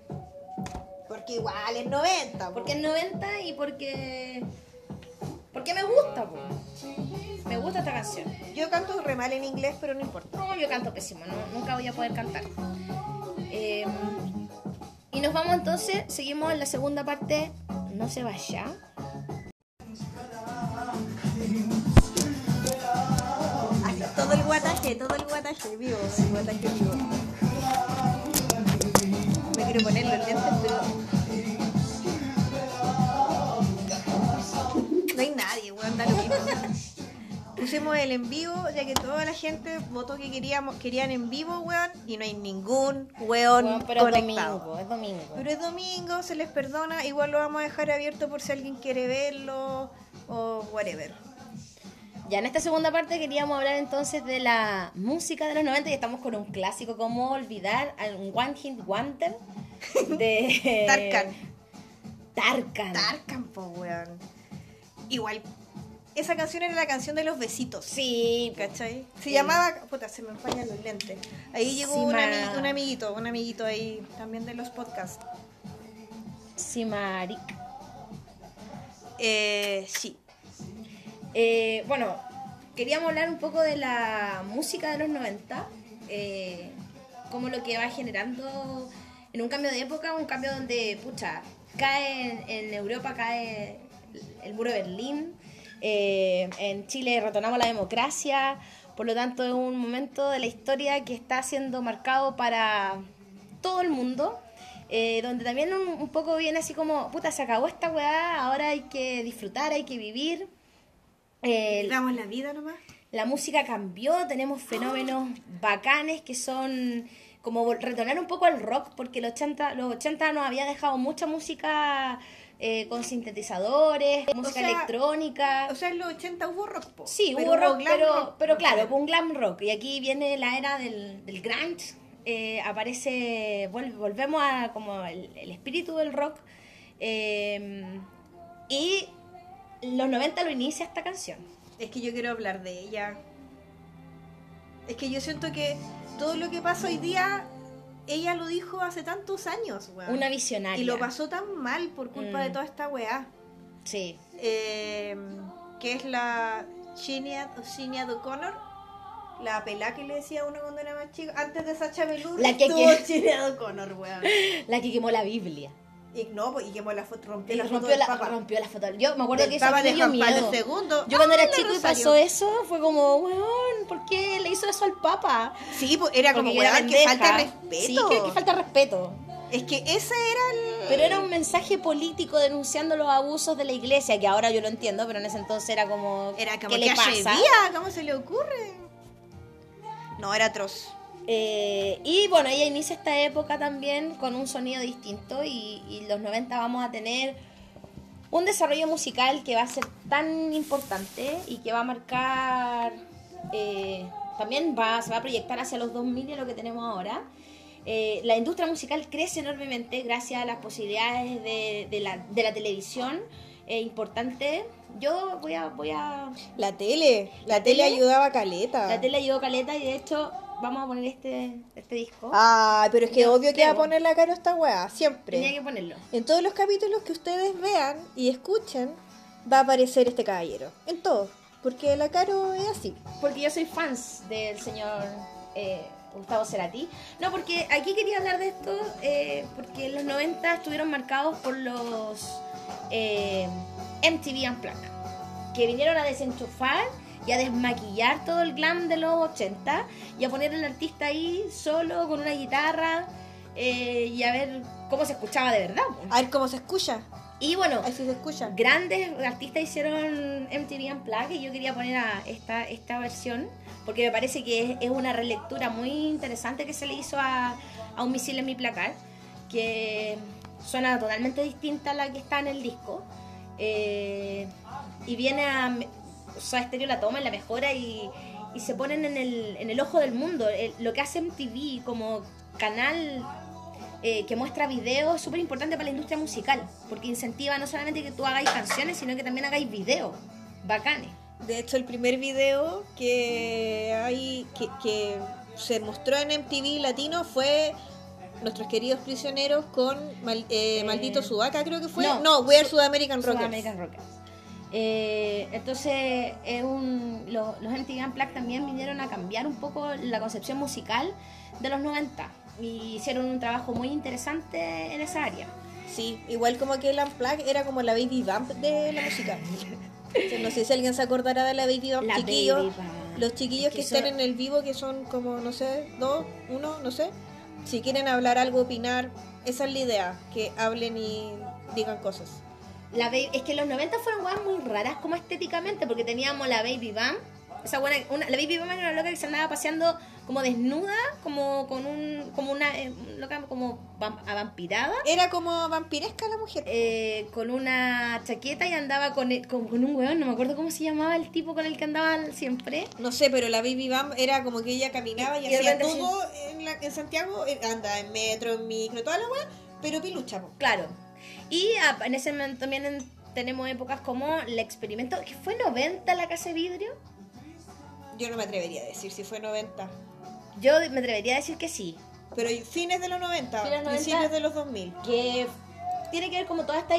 Porque igual es 90. po. Porque es 90 y porque. Porque me gusta. Me gusta esta canción. Yo canto re mal en inglés, pero no importa. No, yo canto pésimo, nunca voy a poder cantar. Eh, y nos vamos entonces, seguimos en la segunda parte. No se vaya. Todo el guataje, todo el guataje vivo, el guataje vivo. Me quiero poner los lentes, pero. No hay nadie, weón, da lo mismo. Pusimos el en vivo, ya que toda la gente votó que queríamos, querían en vivo, weón, y no hay ningún weón Bueno, pero es domingo, es domingo. Pero es domingo, se les perdona, igual lo vamos a dejar abierto por si alguien quiere verlo o whatever. Ya en esta segunda parte queríamos hablar entonces de la música de los 90 y estamos con un clásico, como olvidar un One Hit Wonder de Tarkan. Tarkan. Tarkan, po, weón. Igual, esa canción era la canción de los besitos. Sí, ¿Cachai? Se Sí. llamaba. Puta, se me empañan los lentes. Ahí llegó Sí, un, ma. ami- un amiguito, un amiguito ahí también de los podcasts. sí, Maric. Eh, sí. Eh, bueno, queríamos hablar un poco de la música de los 90, eh, cómo lo que va generando en un cambio de época, un cambio donde, pucha, cae en, en Europa, cae el, muro de Berlín, Eh, en Chile retornamos a la democracia, por lo tanto es un momento de la historia que está siendo marcado para todo el mundo. eh, donde también un, un poco viene así como, puta, se acabó esta weá, ahora hay que disfrutar, hay que vivir. Eh, Damos la vida nomás. la música cambió, tenemos fenómenos bacanes que son como retornar un poco al rock, porque los 80, los 80 nos había dejado mucha música eh, con sintetizadores, música sea, electrónica. O sea, en los 80 hubo rock, po. sí, hubo rock, pero, rock, pero claro, sé. un glam rock. Y aquí viene la era del, del grunge, eh, aparece, vol- volvemos a como el, el espíritu del rock. eh, y los 90 lo inicia esta canción. Es que yo quiero hablar de ella. Es que yo siento que todo lo que pasa hoy día, ella lo dijo hace tantos años, weón. Una visionaria. Y lo pasó tan mal por culpa Mm. de toda esta weá. Sí. Eh, que es la Sinead O'Connor. La pelá que le decía a uno cuando era más chico. Antes de Sacha Velour. La que- estuvo que- Sinead O'Connor, weón. La que quemó la Biblia. Y no, pues, y quemó la foto, rompió Y la foto rompió del la, Papa. rompió la foto. Yo me acuerdo Del que eso Papa me dio miedo. II. Yo cuando era ¡Hola, chico y pasó eso, fue como, weón, ¿por qué le hizo eso al Papa? Sí, pues era como, Porque weón, que falta respeto. Sí, que, que falta respeto. Es que ese era el... Pero era un mensaje político denunciando los abusos de la iglesia, que ahora yo lo entiendo, pero en ese entonces era como, Era como ¿qué que le pasa? día, ¿cómo se le ocurre? No, era atroz. Eh, y bueno, ella inicia esta época también con un sonido distinto y, y los 90 vamos a tener un desarrollo musical que va a ser tan importante y que va a marcar, eh, también va, se va a proyectar hacia los 2000 y a lo que tenemos ahora. Eh, la industria musical crece enormemente gracias a las posibilidades de, de la, de la televisión. eh, importante. Yo voy a, voy a La tele, la, ¿La tele, tele? ayudaba a Caleta. la tele ayudó caleta y de hecho vamos a poner este, este disco. Ay, pero es que Yo obvio que va a poner la cara esta weá, siempre. Tenía que ponerlo. En todos los capítulos que ustedes vean y escuchen, va a aparecer este caballero. En todos. Porque la Caro es así. Porque yo soy fans del señor eh, Gustavo Cerati. No, porque aquí quería hablar de esto, eh, porque los 90 estuvieron marcados por los eh, MTV Unplugged, que vinieron a desenchufar y a desmaquillar todo el glam de los 80 y a poner al artista ahí solo con una guitarra eh, y a ver cómo se escuchaba de verdad. A ver cómo se escucha. Y bueno, Así se escucha. grandes artistas hicieron MTV Unplugged y yo quería poner a esta, esta versión porque me parece que es, es una relectura muy interesante que se le hizo a, a Un misil en mi placar que suena totalmente distinta a la que está en el disco Eh, y viene a o sea, Stereo la toma la mejora y, y se ponen en el, en el ojo del mundo El- lo que hace MTV como canal eh, que muestra videos es súper importante para la industria musical, porque incentiva no solamente que tú hagáis canciones, sino que también hagáis videos bacanes. De hecho, el primer video que hay que, que se mostró en MTV Latino fue nuestros queridos prisioneros con Mal- eh, Eh, Maldito Sudaca, creo que fue. no, No, We Are Su- South American Rockers. American Rockers. Eh, entonces, es un, lo- los MTV Unplugged también vinieron a cambiar un poco la concepción musical de los 90 y hicieron un trabajo muy interesante en esa área. Sí, igual como que el Unplugged era como la Baby Bump de la música. No sé si alguien se acordará de la Baby Bump, La chiquillos. Baby Bump. Los chiquillos Es que, que están son- en el vivo, que son como, no sé, dos, uno, no sé. Si quieren hablar algo, opinar, esa es la idea, que hablen y digan cosas. La Baby- es que los 90 fueron weas muy raras como estéticamente, porque teníamos la Baby Bam. Esa buena, una, la Baby Bam era una loca que se andaba paseando como desnuda, como con un, como una eh, loca como vam- avampirada, Era como vampiresca la mujer. eh, con una chaqueta y andaba con, el- con, con un weón, no me acuerdo cómo se llamaba el tipo con el que andaba siempre. No sé, pero la Baby Bam era como que ella caminaba y, hacía todo en, la- en Santiago, eh, anda en metro, en micro, toda la weá, pero pilucha, po. Claro. Y en ese momento también en- tenemos épocas como el experimento, que fue 90 la casa de vidrio. Yo no me atrevería a decir si fue 90. Yo me atrevería a decir que sí. Pero fines de los 90, Fines de los principios 90. de los 2000. que tiene que ver como todas estas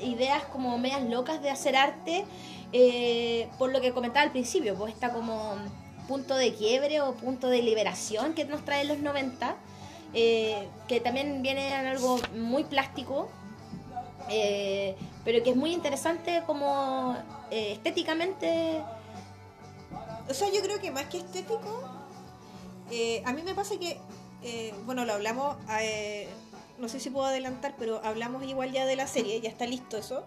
ideas como medias locas de hacer arte, eh, por lo que comentaba al principio, pues está como punto de quiebre o punto de liberación que nos trae los 90, eh, que también viene en algo muy plástico, eh, pero que es muy interesante como eh, estéticamente. O sea, yo creo que más que estético, eh, a mí me pasa que, bueno, lo hablamos, no sé si puedo adelantar, pero hablamos igual ya de la serie, ya está listo eso.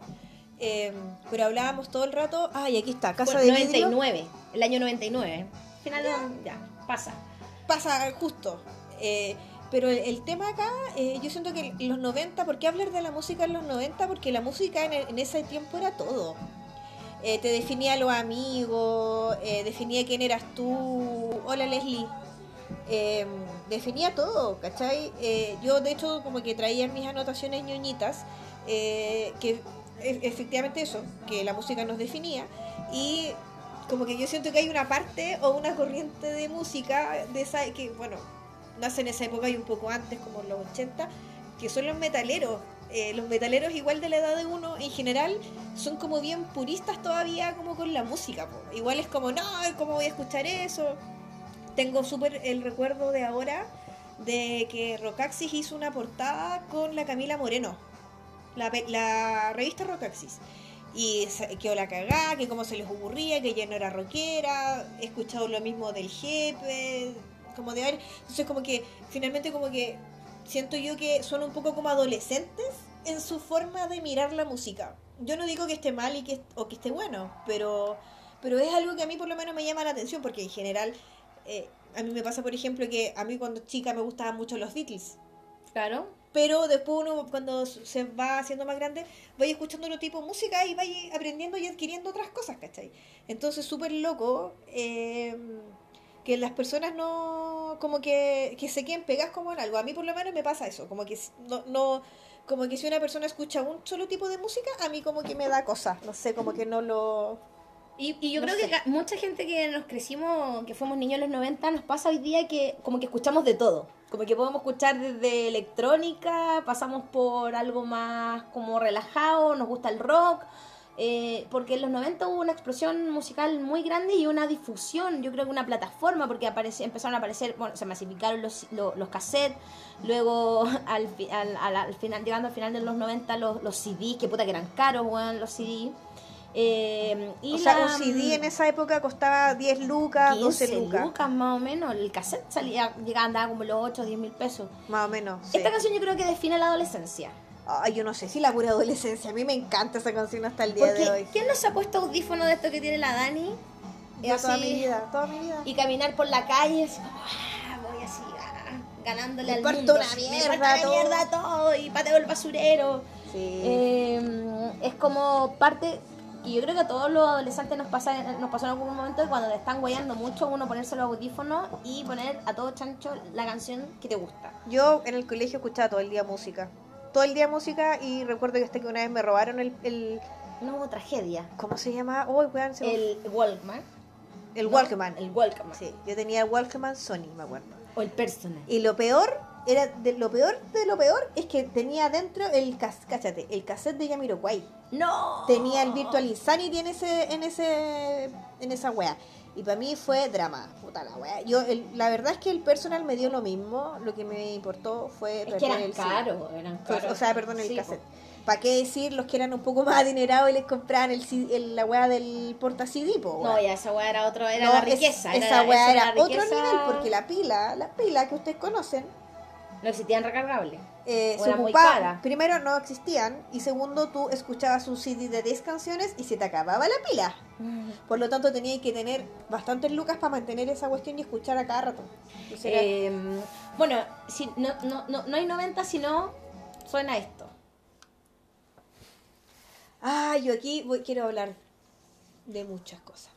Pero hablábamos todo el rato, ay, aquí está, Casa de Vidrio. 99, el año 99. Final, ya, pasa. pasa justo. Eh, pero el, tema acá, eh, yo siento que los 90, ¿por qué hablar de la música en los 90? Porque la música en, ese tiempo era todo. Eh, te definía los amigos, eh, definía quién eras tú, hola Leslie. Definía todo, ¿cachai? Yo de hecho como que traía mis anotaciones ñoñitas que e- efectivamente eso, que la música nos definía y como que yo siento que hay una parte o una corriente de música de esa que, bueno, nace en esa época y un poco antes, como en los 80, que son los metaleros. Eh, los metaleros igual de la edad de uno en general son como bien puristas todavía como con la música. Igual es como, no, ¿cómo voy a escuchar eso? Tengo súper el recuerdo de ahora de que Rocaxis hizo una portada con la Camila Moreno, la, revista Rocaxis. Y quedó la cagada, que cómo se les ocurría, que ella no era rockera, he escuchado lo mismo del jefe, como de haber... Entonces como que finalmente como que siento yo que son un poco como adolescentes en su forma de mirar la música. Yo no digo que esté mal y que, o que esté bueno, pero, pero es algo que a mí por lo menos me llama la atención, porque en general eh, a mí me pasa, por ejemplo, que a mí cuando chica me gustaban mucho los Beatles. Claro. Pero después uno, cuando se va haciendo más grande, vaya escuchando otro tipo de música y vaya aprendiendo y adquiriendo otras cosas, ¿cachai? Entonces, súper loco eh, que las personas no, como que, que se queden pegadas como en algo. A mí por lo menos me pasa eso, como que no, no, como que si una persona escucha un solo tipo de música, a mí como que me da cosas, no sé, como que no lo... Y, y yo No creo sé. que mucha gente que nos crecimos, que fuimos niños en los 90, nos pasa hoy día que como que escuchamos de todo. Como que podemos escuchar desde electrónica, pasamos por algo más como relajado, nos gusta el rock. Eh, porque en los 90 hubo una explosión musical muy grande y una difusión, yo creo que una plataforma, porque aparece, empezaron a aparecer, bueno, se masificaron los, los, los cassettes, luego al, al, al- al final, llegando al final de los 90 los, los CDs, que puta que eran caros, weón, los CDs. Eh, y o sea, un CD en esa época costaba 10 lucas, 12 15 lucas, más o menos. El cassette salía, llegaba, andaba como los 8 o 10 mil pesos. más o menos. sí. Esta canción yo creo que define la adolescencia. Ay, yo no sé si la pura adolescencia. A mí me encanta esa canción hasta el día Porque, de hoy. ¿quién no se ha puesto audífono de esto que tiene la Dani? Yo toda mi vida, toda mi vida. Y caminar por la calle, así como, ah, voy así, ah, ganándole Me al mundo. una mierda me todo. mierda todo, y pateo el basurero. Sí. Eh, es como parte y yo creo que a todos los adolescentes nos pasa nos pasó en algún momento que cuando te están guayando mucho uno ponerse los audífonos y poner a todo chancho la canción que te gusta Yo en el colegio escuchaba todo el día música. Todo el día música y recuerdo que hasta que una vez me robaron el... el no hubo tragedia ¿Cómo se llama? Uy, weón, se me- el Walkman el ¿no? Walkman. el Walkman Sí, yo tenía el Walkman Sony, me acuerdo. o el Personal Y lo peor, era de lo peor de lo peor, es que tenía dentro el, cas cáchate, el cassette de Yamiroquai. no tenía el Virtual Insanity en ese en ese en esa wea y para mí fue drama puta la wea yo el- la verdad es que el personal me dio lo mismo lo que me importó fue es que eran el caros eran caros o sea perdón el Sí, cassette. para qué decir los que eran un poco más adinerados y les compraban el, el- la wea del porta CD po, no ya esa weá era otro era No, la es- riqueza esa eso era la otro nivel porque la pila la pila que ustedes conocen no existían recargables eh, se ocupaba- primero no existían y segundo tú escuchabas un CD de 10 canciones y se te acababa la pila Por lo tanto, tenía que tener bastantes lucas para mantener esa cuestión y escuchar a cada rato. Era- Eh, bueno, si, no, no, no, no hay 90, sino suena esto. Ah, yo aquí voy, quiero hablar de muchas cosas.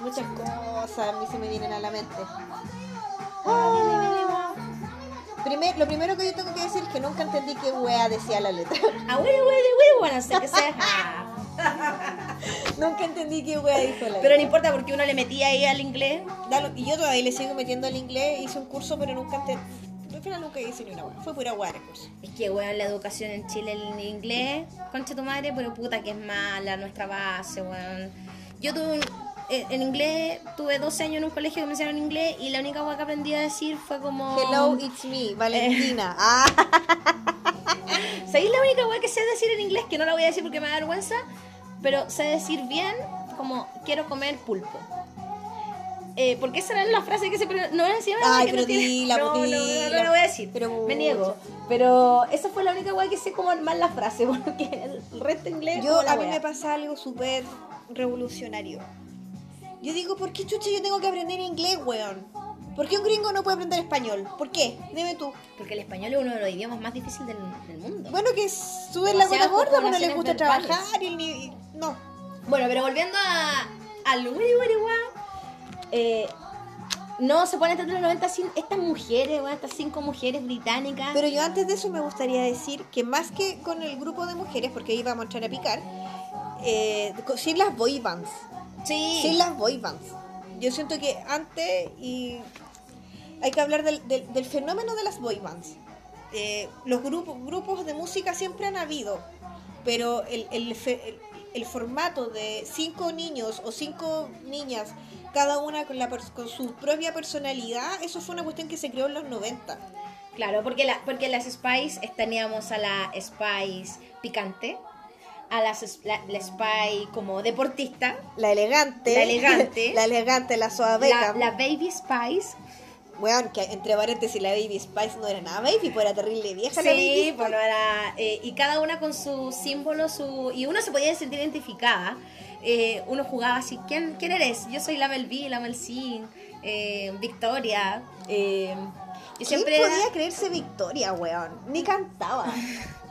Muchas cosas a mí se me vienen a la mente. Ah. Primer- lo primero que yo tengo que decir es que nunca entendí qué wea decía la letra. Ah, güey, güey, güey, bueno, sé que sea. Nunca entendí qué wea dijo la Pero letra. no importa porque uno le metía ahí al inglés. Y yo todavía le sigo metiendo al inglés, hice un curso, pero nunca entendí. Al final nunca hice ni una wea. Fue pura wea el curso. Es que, weón, la educación en Chile en inglés, concha tu madre, pero puta que es mala nuestra base, weón. Yo tuve un, en inglés, tuve 12 años en un colegio que me enseñaron inglés y la única weá que aprendí a decir fue como... Hello, it's me, Valentina. Ah, ¿Sabéis la única weá que sé decir en inglés? Que no la voy a decir porque me da vergüenza, pero sé decir bien como quiero comer pulpo. Eh, porque esa era la frase que siempre no voy a decir Ay, pero no tiene- dila, no, no, no, dila. no la voy a decir Pero me niego pero esa fue la única weá que sé como armar la frase porque el resto inglés Yo, la a mí me pasa algo súper revolucionario. Yo digo, ¿por qué chucha yo tengo que aprender inglés, weón? ¿Por qué un gringo no puede aprender español? ¿Por qué? Dime tú. porque el español es uno de los idiomas más difíciles del, del mundo Bueno, que suben la gota gorda, pues no les gusta verbales. trabajar y, y- no. Bueno, pero volviendo a, al eh, no se pone en los 90 sin estas mujeres, bueno, estas cinco mujeres británicas. Pero yo antes de eso me gustaría decir que más que con el grupo de mujeres, porque ahí vamos a entrar a picar, eh, sin las boy bands. Sí, Sin las boy bands. Yo siento que antes y hay que hablar del, del- del fenómeno de las boy bands. Eh, los grupos, grupos de música siempre han habido, pero el, el fe- el- el formato de cinco niños o cinco niñas, cada una con, la, con su propia personalidad, eso fue una cuestión que se creó en los 90. claro, porque, la, porque las Spice teníamos a la Spice picante, a es- la, la Spice como deportista, La elegante. La elegante. la elegante, la suave. la, la Baby Spice. Weón, que entre paréntesis la Baby Spice no era nada baby, pues era terrible vieja la Baby Sí, bueno, era, eh, y cada una con su símbolo, su y uno se podía sentir identificada. Eh, uno jugaba así, ¿quién, ¿quién eres? Yo soy la Mel B, la Mel C, eh, Victoria. Eh, yo ¿Quién siempre podía era- creerse Victoria, weón? Ni cantaba.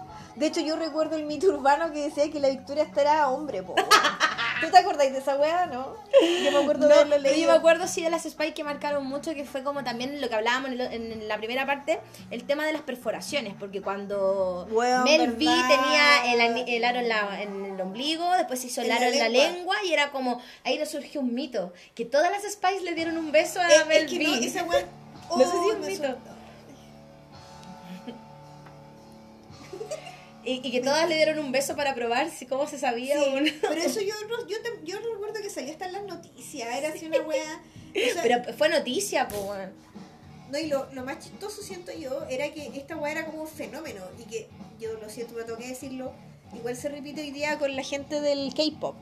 De hecho, yo recuerdo el mito urbano que decía que la Victoria hasta era hombre, po. ¿Tú te acordáis de esa weá, no? Yo me acuerdo de No, haberlo yo leído. me acuerdo sí de las Spy que marcaron mucho, que fue como también lo que hablábamos en, el- en la primera parte, el tema de las perforaciones, porque cuando Weón, Mel B tenía el, el aro en, la- en el ombligo, después se hizo el aro la en la lengua. lengua y era como, ahí nos surgió un mito, que todas las Spice le dieron un beso a Es- Mel es que B. no, esa weá... No sé si Oh, es un me mito. Y, y que todas le dieron un beso para probar si cómo se sabía Sí, un- pero eso yo, no- yo, te- yo no recuerdo que salía hasta en las noticias, era así una weá... o sea, Pero fue noticia, pues, weón. No, y lo, lo más chistoso siento yo era que esta weá era como un fenómeno y que yo lo siento, me tengo que decirlo, igual se repite hoy día con la gente del K-pop.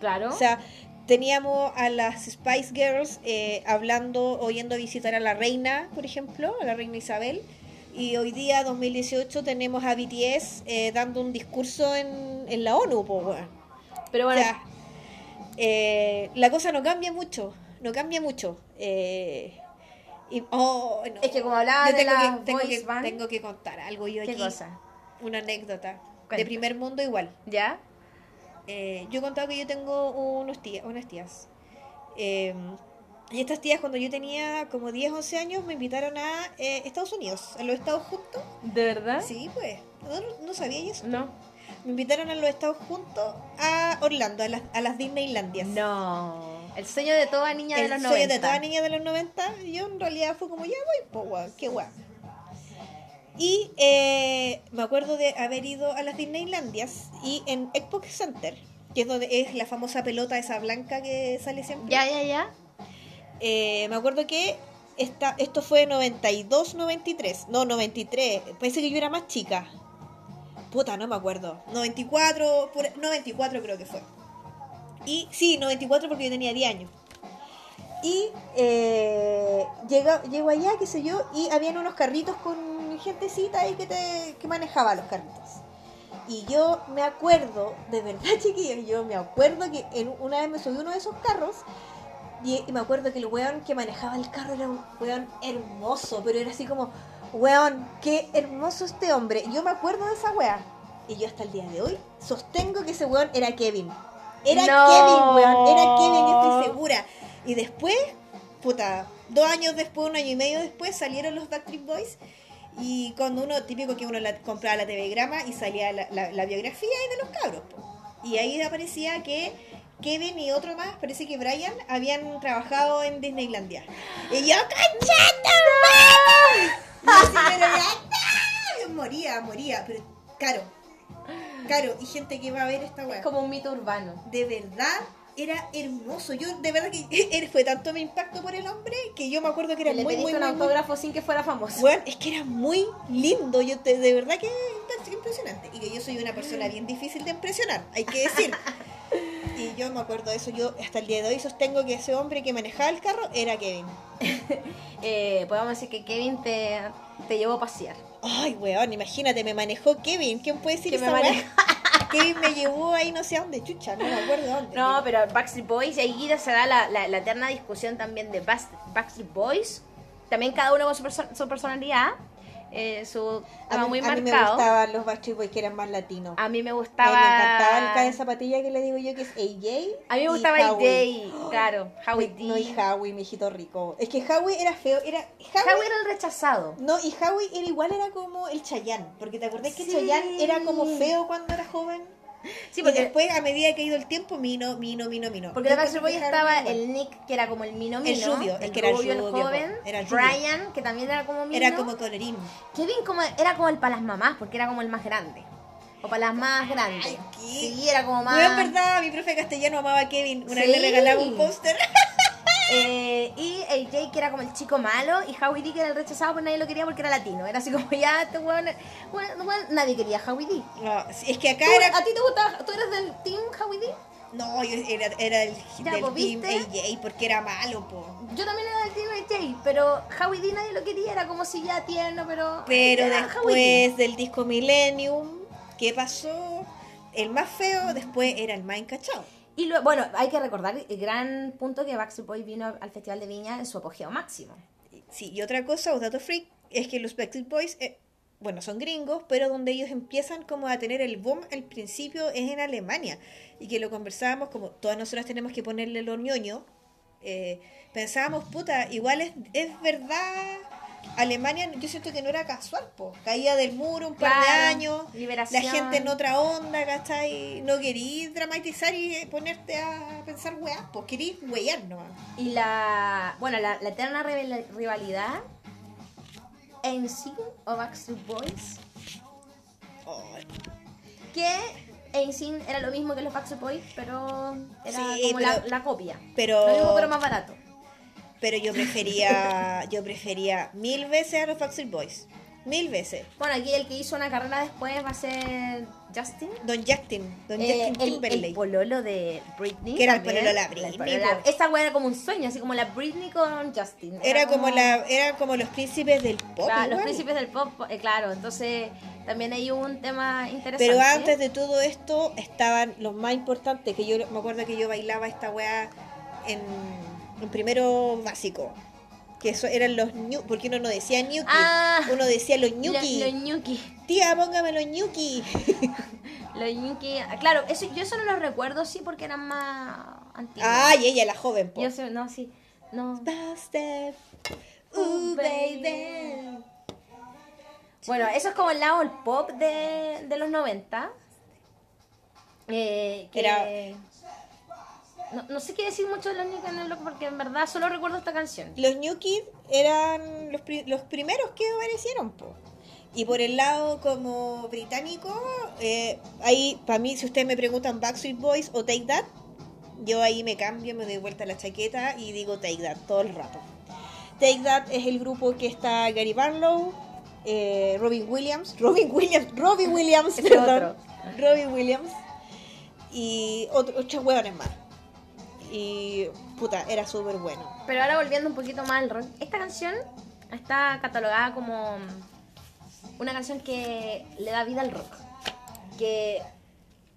Claro. O sea, teníamos a las Spice Girls eh, hablando o yendo a visitar a la reina, por ejemplo, a la reina Isabel. Y hoy día, 2018, tenemos a BTS eh, dando un discurso en, en la ONU, weón. pero O bueno, sea, eh, la cosa no cambia mucho, no cambia mucho. Eh, y, oh, no. es que como hablaba Yo de tengo, la que, tengo, que, band, tengo que contar algo yo ¿qué aquí. cosa? Una anécdota. Cuenta. De primer mundo igual. ¿Ya? Eh, yo he contado que yo tengo unos tía- unas tías. Eh, y estas tías cuando yo tenía como 10, 11 años me invitaron a eh, Estados Unidos, a los Estados Juntos. ¿De verdad? Sí, pues, no, no sabía eso. No. Me invitaron a los Estados Juntos a Orlando, a las, a las Disneylandias. No. El sueño de toda niña de El los sueño 90. de toda niña de los 90, yo en realidad fue como, ya voy, pues, qué guay. Y eh, me acuerdo de haber ido a las Disneylandias y en Xbox Center, que es donde es la famosa pelota esa blanca que sale siempre. Ya, ya, ya. Eh, me acuerdo que esta, esto fue 92, 93. No, 93. Parece que yo era más chica. Puta, no me acuerdo. 94, por- 94 creo que fue. Y sí, 94 porque yo tenía 10 años. Y eh, llego allá, qué sé yo, y habían unos carritos con gentecita ahí que, te, que manejaba los carritos. Y yo me acuerdo, de verdad chiquillos, yo me acuerdo que en, una vez me subí uno de esos carros y, y me acuerdo que el weón que manejaba el carro era un weón hermoso, pero era así como, weón, qué hermoso este hombre. Yo me acuerdo de esa weá. Y yo hasta el día de hoy sostengo que ese weón era Kevin. Era No. Kevin, weón, era Kevin, estoy segura. Y después, puta, dos años después, un año y medio después, salieron los Backstreet Boys. Y cuando uno, típico que uno la, compraba la TV Grama y salía la, la- la biografía y de los cabros. po. Y ahí aparecía que Kevin y otro más, parece que Brian, habían trabajado en Disneylandia. Y yo, ¡no! Yo moría, moría, pero caro. Caro, y gente que va a ver esta weá. Es como un mito urbano. De verdad, era hermoso. Yo, de verdad que fue tanto mi impacto por el hombre que yo me acuerdo que era le muy, muy, un muy, muy- autógrafo sin que fuera famoso. Bueno, es que era muy lindo. Yo de verdad que impre- impresionante. Y que yo soy una persona bien difícil de impresionar, hay que decir. Y yo me acuerdo de eso. Yo hasta el día de hoy sostengo que ese hombre que manejaba el carro era Kevin. Eh, podemos decir que Kevin te, te llevó a pasear. Ay, weón, imagínate, me manejó Kevin. ¿Quién puede decir Que esa me Kevin me llevó ahí no sé a dónde, chucha, no me acuerdo dónde. No, pero Backstreet Boys, y ahí se da la, la, la eterna discusión también de Backstreet Boys. También cada uno con su, perso- su personalidad, eh, su a mí, muy a mí me marcado. gustaban los Backstreet Boys que eran más latinos. A mí me Me, gustaba. me encantaba el cara de zapatilla que le digo yo que es AJ. A mí me gustaba. AJ, claro, Howie D. No, y Howie, mi hijito rico. Es que Howie era feo, era... Howie, Howie era el rechazado. No, y Howie era igual, era como el Chayanne. Porque te acordás que Sí. Chayanne era como feo cuando era joven. Sí, y porque, después, a medida que ha ido el tiempo, mino, mino, mino, mino. porque Yo de Backstreet Boys estaba el Nick, que era como el Mino Mino. El rubio, el que era el rubio, joven. era el rubio. Brian, que también era como Mino. Era como colorín. Kevin como, era como el para las mamás, porque era como el más grande. O para las más grandes. Ay, ¿qué? Sí, era como más... Bueno, en verdad, mi profe castellano amaba a Kevin. Una Sí. vez le regalaba un póster. Eh, y AJ, que era como el chico malo, y Howie D, que era el rechazado, pues nadie lo quería porque era latino. Era así como, ya, este weón, weón, nadie quería a Howie D. No, es que acá ¿Tú- era... ¿A ti te gustaba? ¿Tú eres del team Howie D? No, yo era, era el, Ya, del team. AJ porque era malo, po. Yo también era del team AJ, pero Howie D nadie lo quería, era como si ya tierno, pero... Pero después del disco Millennium, ¿qué pasó? El más feo después era el más encachado. Y luego, bueno, hay que recordar el gran punto que Backstreet Boys vino al Festival de Viña en su apogeo máximo. Sí, y otra cosa, un dato freak, es que los Backstreet Boys, eh, bueno, son gringos, pero donde ellos empiezan como a tener el boom al principio es en Alemania. Y que lo conversábamos, como todas nosotras tenemos que ponerle lo ñoño, eh, pensábamos, puta, igual es, es verdad, Alemania yo siento que no era casual, po. caía del muro un par de años, liberación. la gente en otra onda, ¿cachai? No querí dramatizar y ponerte a pensar weas, pues querí weyar nomás. Y la, bueno, la, la eterna rival- rivalidad en sí o Backstreet Boys, Oh, que en sí era lo mismo que los Backstreet Boys, pero era Sí, como la copia. pero- Lo mismo, pero más barato. Pero yo prefería, yo prefería mil veces a los Backstreet Boys. Mil veces. Bueno, aquí el que hizo una carrera después va a ser Justin. Don Justin, Don Eh, Justin Timberlake. el pololo de Britney. Que era el pololo de la Britney. Esa wea era como un sueño, así como la Britney con Justin. era como la, era como los príncipes del pop. Claro, los príncipes del pop, eh, claro, entonces también hay un tema interesante. Pero antes de todo esto estaban los más importantes, que yo me acuerdo que yo bailaba esta weá en, en primero básico. Que eso eran los ñu, porque uno no decía ñuki, Ah. uno decía los Lo- ñuki. Los ñuki. Tía, póngame los ñuki. Los ñuki. ah, Claro, eso, yo eso no lo recuerdo, sí, porque eran más antiguos. Ay, ella, la joven, po. Yo sé, no, sí. No. Ooh, baby. baby. Bueno, eso es como el lado el pop de, de los 90. Eh, que Era- No, no sé qué decir mucho de los Ñuki en el bloque porque en verdad solo recuerdo esta canción. Los New Kids eran los, pri- los primeros que aparecieron, po. Y por el lado como británico, eh, ahí, para mí, si ustedes me preguntan Backstreet Boys o Take That, yo ahí me cambio, me doy vuelta la chaqueta y digo Take That todo el rato. Take That es el grupo que está Gary Barlow, eh, Robin Williams, Robin Williams, Robin Williams, perdón, otro. Robin Williams y otro, ocho hueones más. Y puta, era súper bueno. Pero ahora volviendo un poquito más al rock. Esta canción está catalogada como una canción que le da vida al rock. Que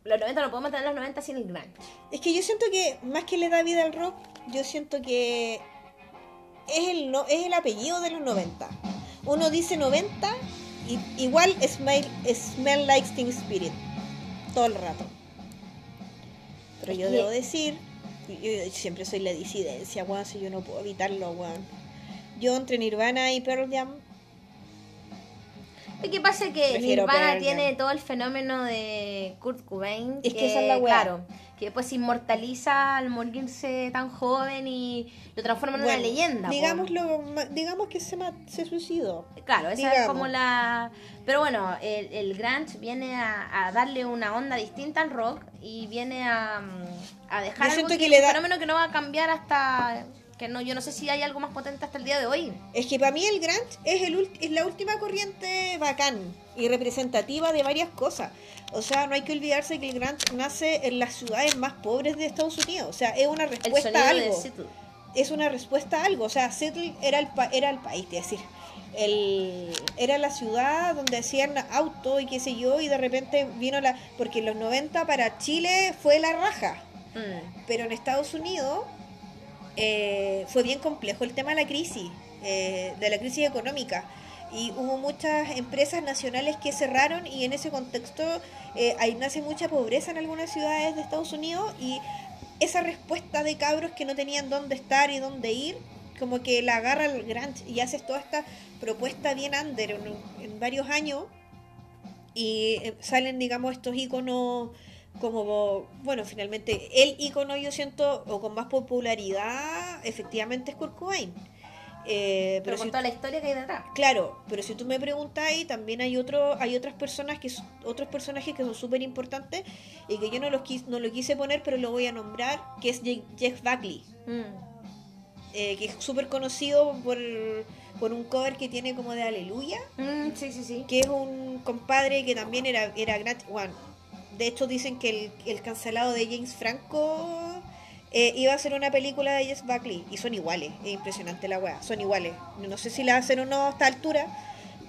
los 90 no podemos tener los 90 sin el grunge. Es que yo siento que más que le da vida al rock, yo siento que es el no, es el apellido de los 90. Uno dice 90 y igual smell, smell like Teen Spirit todo el rato. Pero yo debo decir, yo, yo siempre soy la disidencia, weón, si yo no puedo evitarlo, weón. Yo entre Nirvana y Pearl Jam, Lo que pasa es que Prefiero Nirvana Pearl tiene Jam. todo el fenómeno de Kurt Cobain. Es que esa es la weá. Claro, que después se inmortaliza al morirse tan joven y lo transforma en una leyenda. Digámoslo, digamos que se, se suicidó. Claro, esa es como la... Pero bueno, el, el grunge viene a, a darle una onda distinta al rock y viene a, mm, a dejar Yo algo siento que, que le un fenómeno que no va a cambiar hasta... que no Yo no sé si hay algo más potente hasta el día de hoy. Es que para mí el grunge es, el, es la última corriente bacán y representativa de varias cosas. O sea, no hay que olvidarse que el grunge nace en las ciudades más pobres de Estados Unidos. O sea, es una respuesta a algo. Es una respuesta a algo. O sea, Seattle era el, pa- era el país, es decir, el, era la ciudad donde hacían auto y qué sé yo, y de repente vino la... Porque en los 90 para Chile fue la raja, Mm. pero en Estados Unidos eh, fue bien complejo el tema de la crisis, eh, de la crisis económica. Y hubo muchas empresas nacionales que cerraron y en ese contexto eh, ahí nace mucha pobreza en algunas ciudades de Estados Unidos y esa respuesta de cabros que no tenían dónde estar y dónde ir, como que la agarra el grunge y haces toda esta propuesta bien under en, en varios años y eh, salen, digamos, estos iconos como, bueno, finalmente el icono yo siento, o con más popularidad, efectivamente es Kurt Cobain. Eh, Pero pero con si- toda la historia que hay detrás. Claro, pero si tú me preguntas ahí, también hay otro, hay otras personas que otros personajes que son súper importantes y que yo no los quis, no lo quise poner, pero lo voy a nombrar, que es Je- Jeff Buckley, Mm. eh, que es súper conocido por, por un cover que tiene como de Aleluya, Mm, sí, sí, sí. que es un compadre que también era, era grunge- bueno, de hecho dicen que el, el cancelado de James Franco eh, iba a hacer una película de Jeff Buckley y son iguales, es impresionante la weá, son iguales. No sé si la hacen o no a esta altura,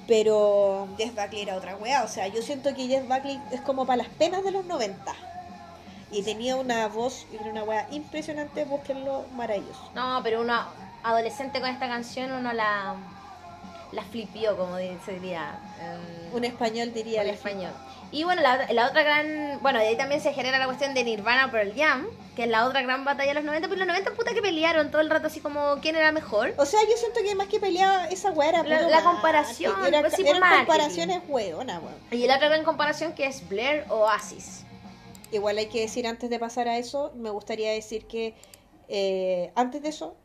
pero Jeff Buckley era otra weá, o sea, yo siento que Jeff Buckley es como para las penas de los 90. Y tenía una voz y una weá impresionante, búsquenlo, maravilloso. No, pero uno adolescente con esta canción uno la la flipió, como se diría en, Un español diría la español. Y bueno, la, otra- la otra gran... Bueno, de ahí también se genera la cuestión de Nirvana Pearl Jam, que es la otra gran batalla de los 90, pero los 90 puta que pelearon todo el rato así como quién era mejor. O sea, yo siento que más que peleaba esa weá era La- la comparación, Era, pues sí, eran marketing. comparaciones hueonas, weón. Y la otra gran comparación que es Blair Oasis. Igual hay que decir, antes de pasar a eso, me gustaría decir que eh, antes de eso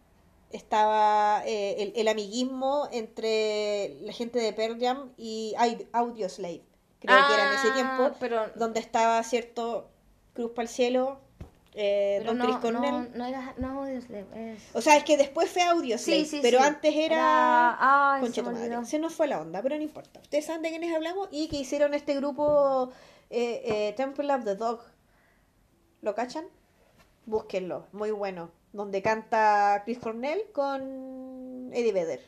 estaba eh, el, el amiguismo entre la gente de Pearl Jam y Audioslave. Creo que era en ese Ah, tiempo, pero, donde estaba, cierto, Cruz para el Cielo, eh, Don no, Chris Cornell. no, no era... No, Audioslave, es... O sea, es que después fue Audioslave, Sí, sí, pero sí. antes era... Ay, Concha se madre. Se nos fue la onda, pero no importa. Ustedes saben de quiénes hablamos y que hicieron este grupo eh, eh, Temple of the Dog. ¿Lo cachan? Búsquenlo, muy bueno. Donde canta Chris Cornell con Eddie Vedder.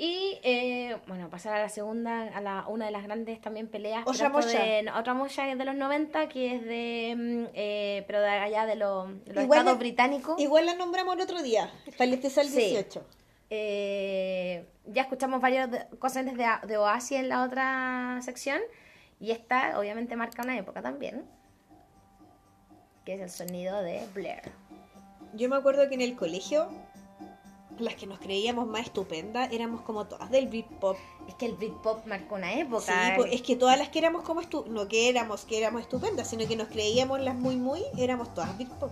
Y eh, bueno, pasar a la segunda, a la una de las grandes también peleas. Otra mocha. de- otra mocha de los 90, que es de. mm, eh, pero de allá de, los de los Igual estados la- británicos. Igual la nombramos el otro día. Está el el Sí. 18. Eh, ya escuchamos varias cosas de, de Oasis en la otra sección. Y esta, obviamente, marca una época también. Que es el sonido de Blair. Yo me acuerdo que en el colegio, las que nos creíamos más estupendas, éramos como todas del Britpop. Es que el Britpop marcó una época. Sí, pues, es que todas las que éramos como estu no que éramos que éramos estupendas, sino que nos creíamos las muy muy, éramos todas Britpop.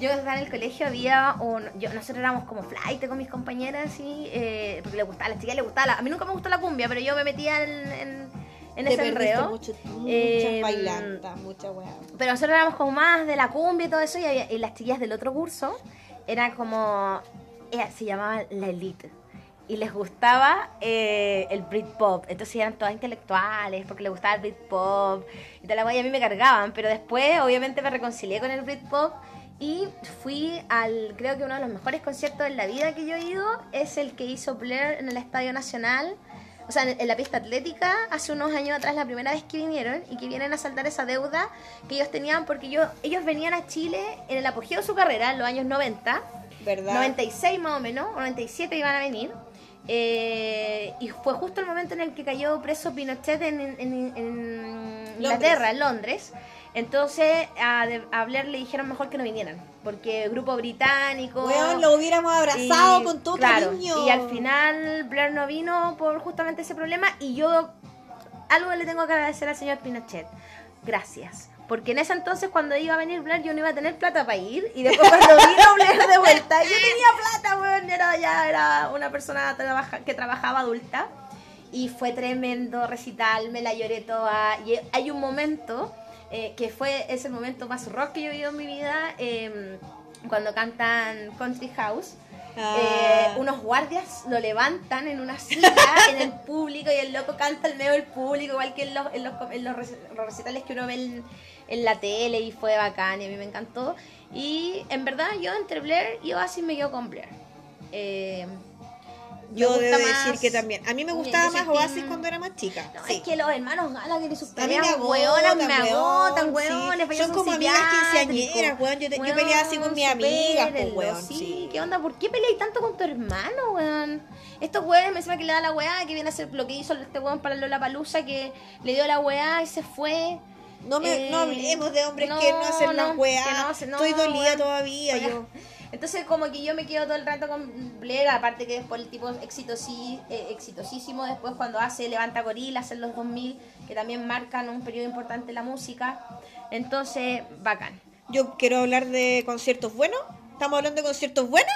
Yo estaba en el colegio había un... Yo, nosotros éramos como flight con mis compañeras y... eh, porque le gustaba, a las chicas les gustaba... la- a mí nunca me gustó la cumbia, pero yo me metía en, en, en Te ese enredo. mucho, muchas Eh, bailantas, muchas weas. Pero nosotros éramos como más de la cumbia y todo eso y, había- y las chicas del otro curso eran como... se llamaban la elite. Y les gustaba eh, el Britpop. Entonces eran todas intelectuales porque les gustaba el Britpop. Y tal y a mí me cargaban. Pero después, obviamente, me reconcilié con el Britpop. Y fui al, creo que uno de los mejores conciertos de la vida que yo he ido es el que hizo Blair en el Estadio Nacional. O sea, en, en la pista atlética, hace unos años atrás, la primera vez que vinieron y que vienen a saltar esa deuda que ellos tenían porque yo, ellos venían a Chile en el apogeo de su carrera, en los años 90. ¿Verdad? 96 más o menos, o 97 iban a venir. Eh, y fue justo el momento en el que cayó preso Pinochet en, en- en- en Inglaterra, en Londres. Entonces a, a Blair le dijeron mejor que no vinieran, porque grupo británico... Weón, lo hubiéramos abrazado y- con todo claro, cariño. Y al final Blair no vino por justamente ese problema y yo algo le tengo que agradecer al señor Pinochet. gracias. Porque en ese entonces cuando iba a venir Blair yo no iba a tener plata para ir. Y después cuando vino Blair de vuelta, yo tenía plata, weón. Era, ya era una persona que trabajaba adulta. Y fue tremendo recital, me la lloré toda. Y hay un momento eh, que fue ese momento más rock que yo he vivido en mi vida, eh, cuando cantan Country House. Ah. Eh, unos guardias lo levantan en una silla en el público y el loco canta al medio del público, igual que en los, en los, en los recitales que uno ve en, en la tele y fue bacán y a mí me encantó. Y en verdad yo entre Blair y Oasis me quedo con Blair. Eh, Yo debo más- decir que también. A mí me gustaba más team- Oasis cuando era más chica. No, sí. es que los hermanos Gala tienen sus mí me peleas agotan, me agotan, sí. hueones, pues Son como amigas quinceañeras, weón. Yo peleaba así con mis amigas, pues, weón, Sí, sí. ¿qué onda? ¿Por qué peleáis tanto con tu hermano, weón? Estos weones me encima que le da la weá, que viene a hacer lo que hizo este weón para Lola Palusa, que le dio la weá y se fue. No, me, Eh, no hablemos de hombres no, que no hacen weas. que no Estoy dolida todavía. Weá. Yo. Entonces como que yo me quedo todo el rato con Blair, aparte que después el tipo exitosí, eh, exitosísimo, después cuando hace Levanta Gorilas en los 2000, que también marcan un periodo importante en la música. Entonces, bacán. Yo quiero hablar de conciertos buenos. ¿Estamos hablando de conciertos buenos?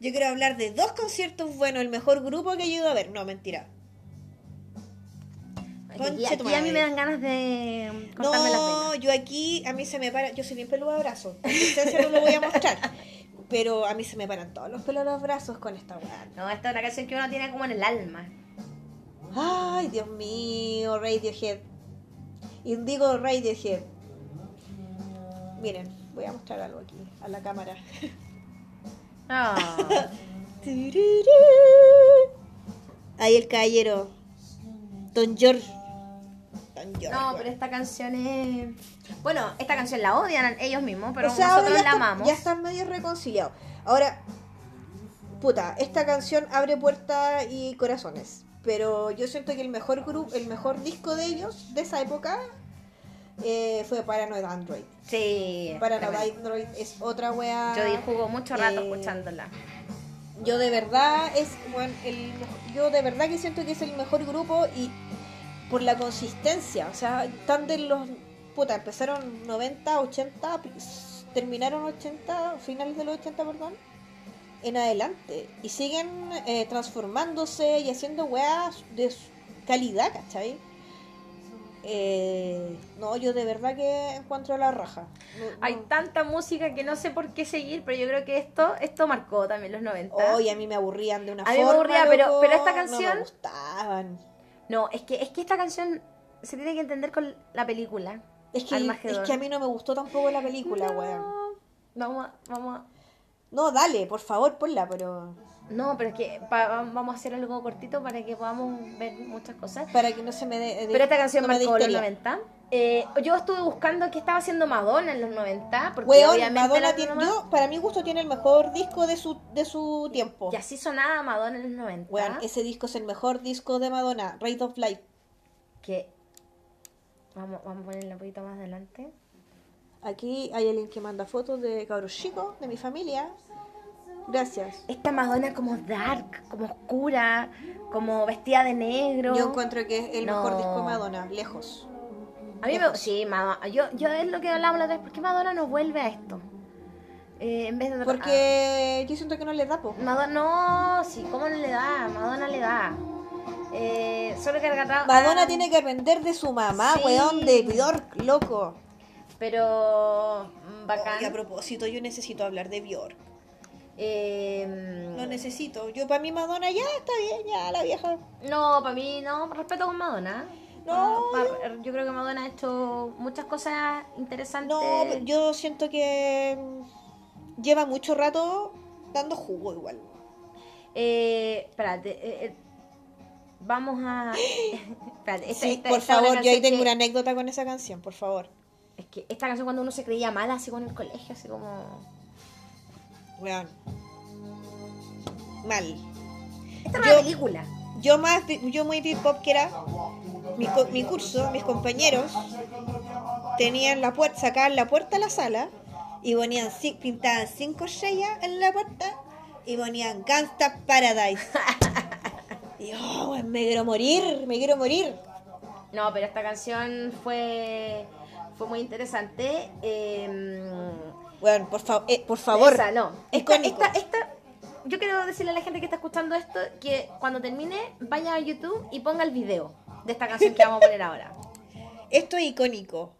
Yo quiero hablar de dos conciertos buenos. El mejor grupo que he ido a ver. No, mentira. Aquí, aquí a mí me dan ganas de cortarme las No, yo aquí, a mí se me para. Yo soy bien peluda de brazos. No lo voy a mostrar. Pero a mí se me paran todos los pelos de los brazos con esta weá. No, esta es una canción que uno tiene como en el alma. Ay, Dios mío, Radiohead. Indigo Radiohead. Miren, voy a mostrar algo aquí, a la cámara. Ah. Ahí el caballero. Don George. No, pero esta canción es... Bueno, esta canción la odian ellos mismos, pero O sea, ahora nosotros la está- amamos. Ya están medio reconciliados. Ahora, puta, esta canción abre puertas y corazones. Pero yo siento que el mejor grupo, el mejor disco de ellos, de esa época, eh, fue Paranoid Android. Sí. Paranoid. Android es otra wea. Yo jugó mucho rato eh, escuchándola. Yo de verdad es bueno, el yo de verdad que siento que es el mejor grupo y por la consistencia, o sea, están de los puta, empezaron 90, 80, terminaron 80, finales de los 80, perdón, en adelante y siguen eh, transformándose y haciendo weas de calidad, ¿cachai? Eh, no, yo de verdad que encuentro la raja. No- Hay no. tanta música que no sé por qué seguir, pero yo creo que esto esto marcó también los 90. Oye, a mí me aburrían de una A mí me forma. aburría, pero- loco, pero esta No canción- me gustaban. No, es que es que esta canción se tiene que entender con la película. Es que, es que a mí no me gustó tampoco la película, No, weón. Vamos a, vamos a- No, dale, por favor, ponla, pero. No, pero es que pa- vamos a hacer algo cortito para que podamos ver muchas cosas. Para que no se me dé. Pero esta canción no marcó los histeria. 90. Eh, yo estuve buscando qué estaba haciendo Madonna en los 90. Porque Weón, obviamente Madonna tiene. Yo, para mi gusto, tiene el mejor disco de su, de su tiempo. Y así sonaba Madonna en los 90. Weón, ese disco es el mejor disco de Madonna, Rate of Light. Que. Vamos, vamos a ponerla un poquito más adelante. Aquí hay alguien que manda fotos de cabros chicos, de mi familia. Gracias. Esta Madonna como dark, como oscura, como vestida de negro. Yo encuentro que es el mejor disco de Madonna, lejos. A mí me. Sí, Madonna. Yo, yo es lo que hablábamos la otra vez. ¿Por qué Madonna no vuelve a esto? Eh, en vez de. Porque yo siento que no le da, po. Madonna, no, sí, ¿cómo no le da? Madonna le da. Eh, solo Madonna ah, tiene que aprender de su mamá, Sí. weón, de Bjork, loco. Pero. mm, Bacán. Y a propósito, yo necesito hablar de Bjork. Eh, Lo necesito. Yo para mí Madonna ya está bien, ya la vieja. no, para mí no, respeto con Madonna. No, Pa- pa- yo creo que Madonna ha hecho muchas cosas interesantes. No, yo siento que mm, lleva mucho rato dando jugo igual. Eh, espérate, eh, eh, vamos a. espérate, esta- Sí, esta- por esta favor, yo ahí tengo que- una anécdota con esa canción, por favor. Es que esta canción cuando uno se creía mala, así con el colegio, así como. Weón. Mal. Esta es una película. Yo más, yo muy pop que era mi, mi curso, mis compañeros tenían la puerta, sacaban la puerta a la sala y ponían pintaban cinco estrellas en la puerta y ponían Gangsta Paradise. y oh, me quiero morir, me quiero morir. No, pero esta canción fue, fue muy interesante. Eh, Bueno, por, fa- eh, por favor. Esa, no. Esta, esta, esta- yo quiero decirle a la gente que está escuchando esto que cuando termine vaya a YouTube y ponga el video de esta canción que vamos a poner ahora. Esto es icónico.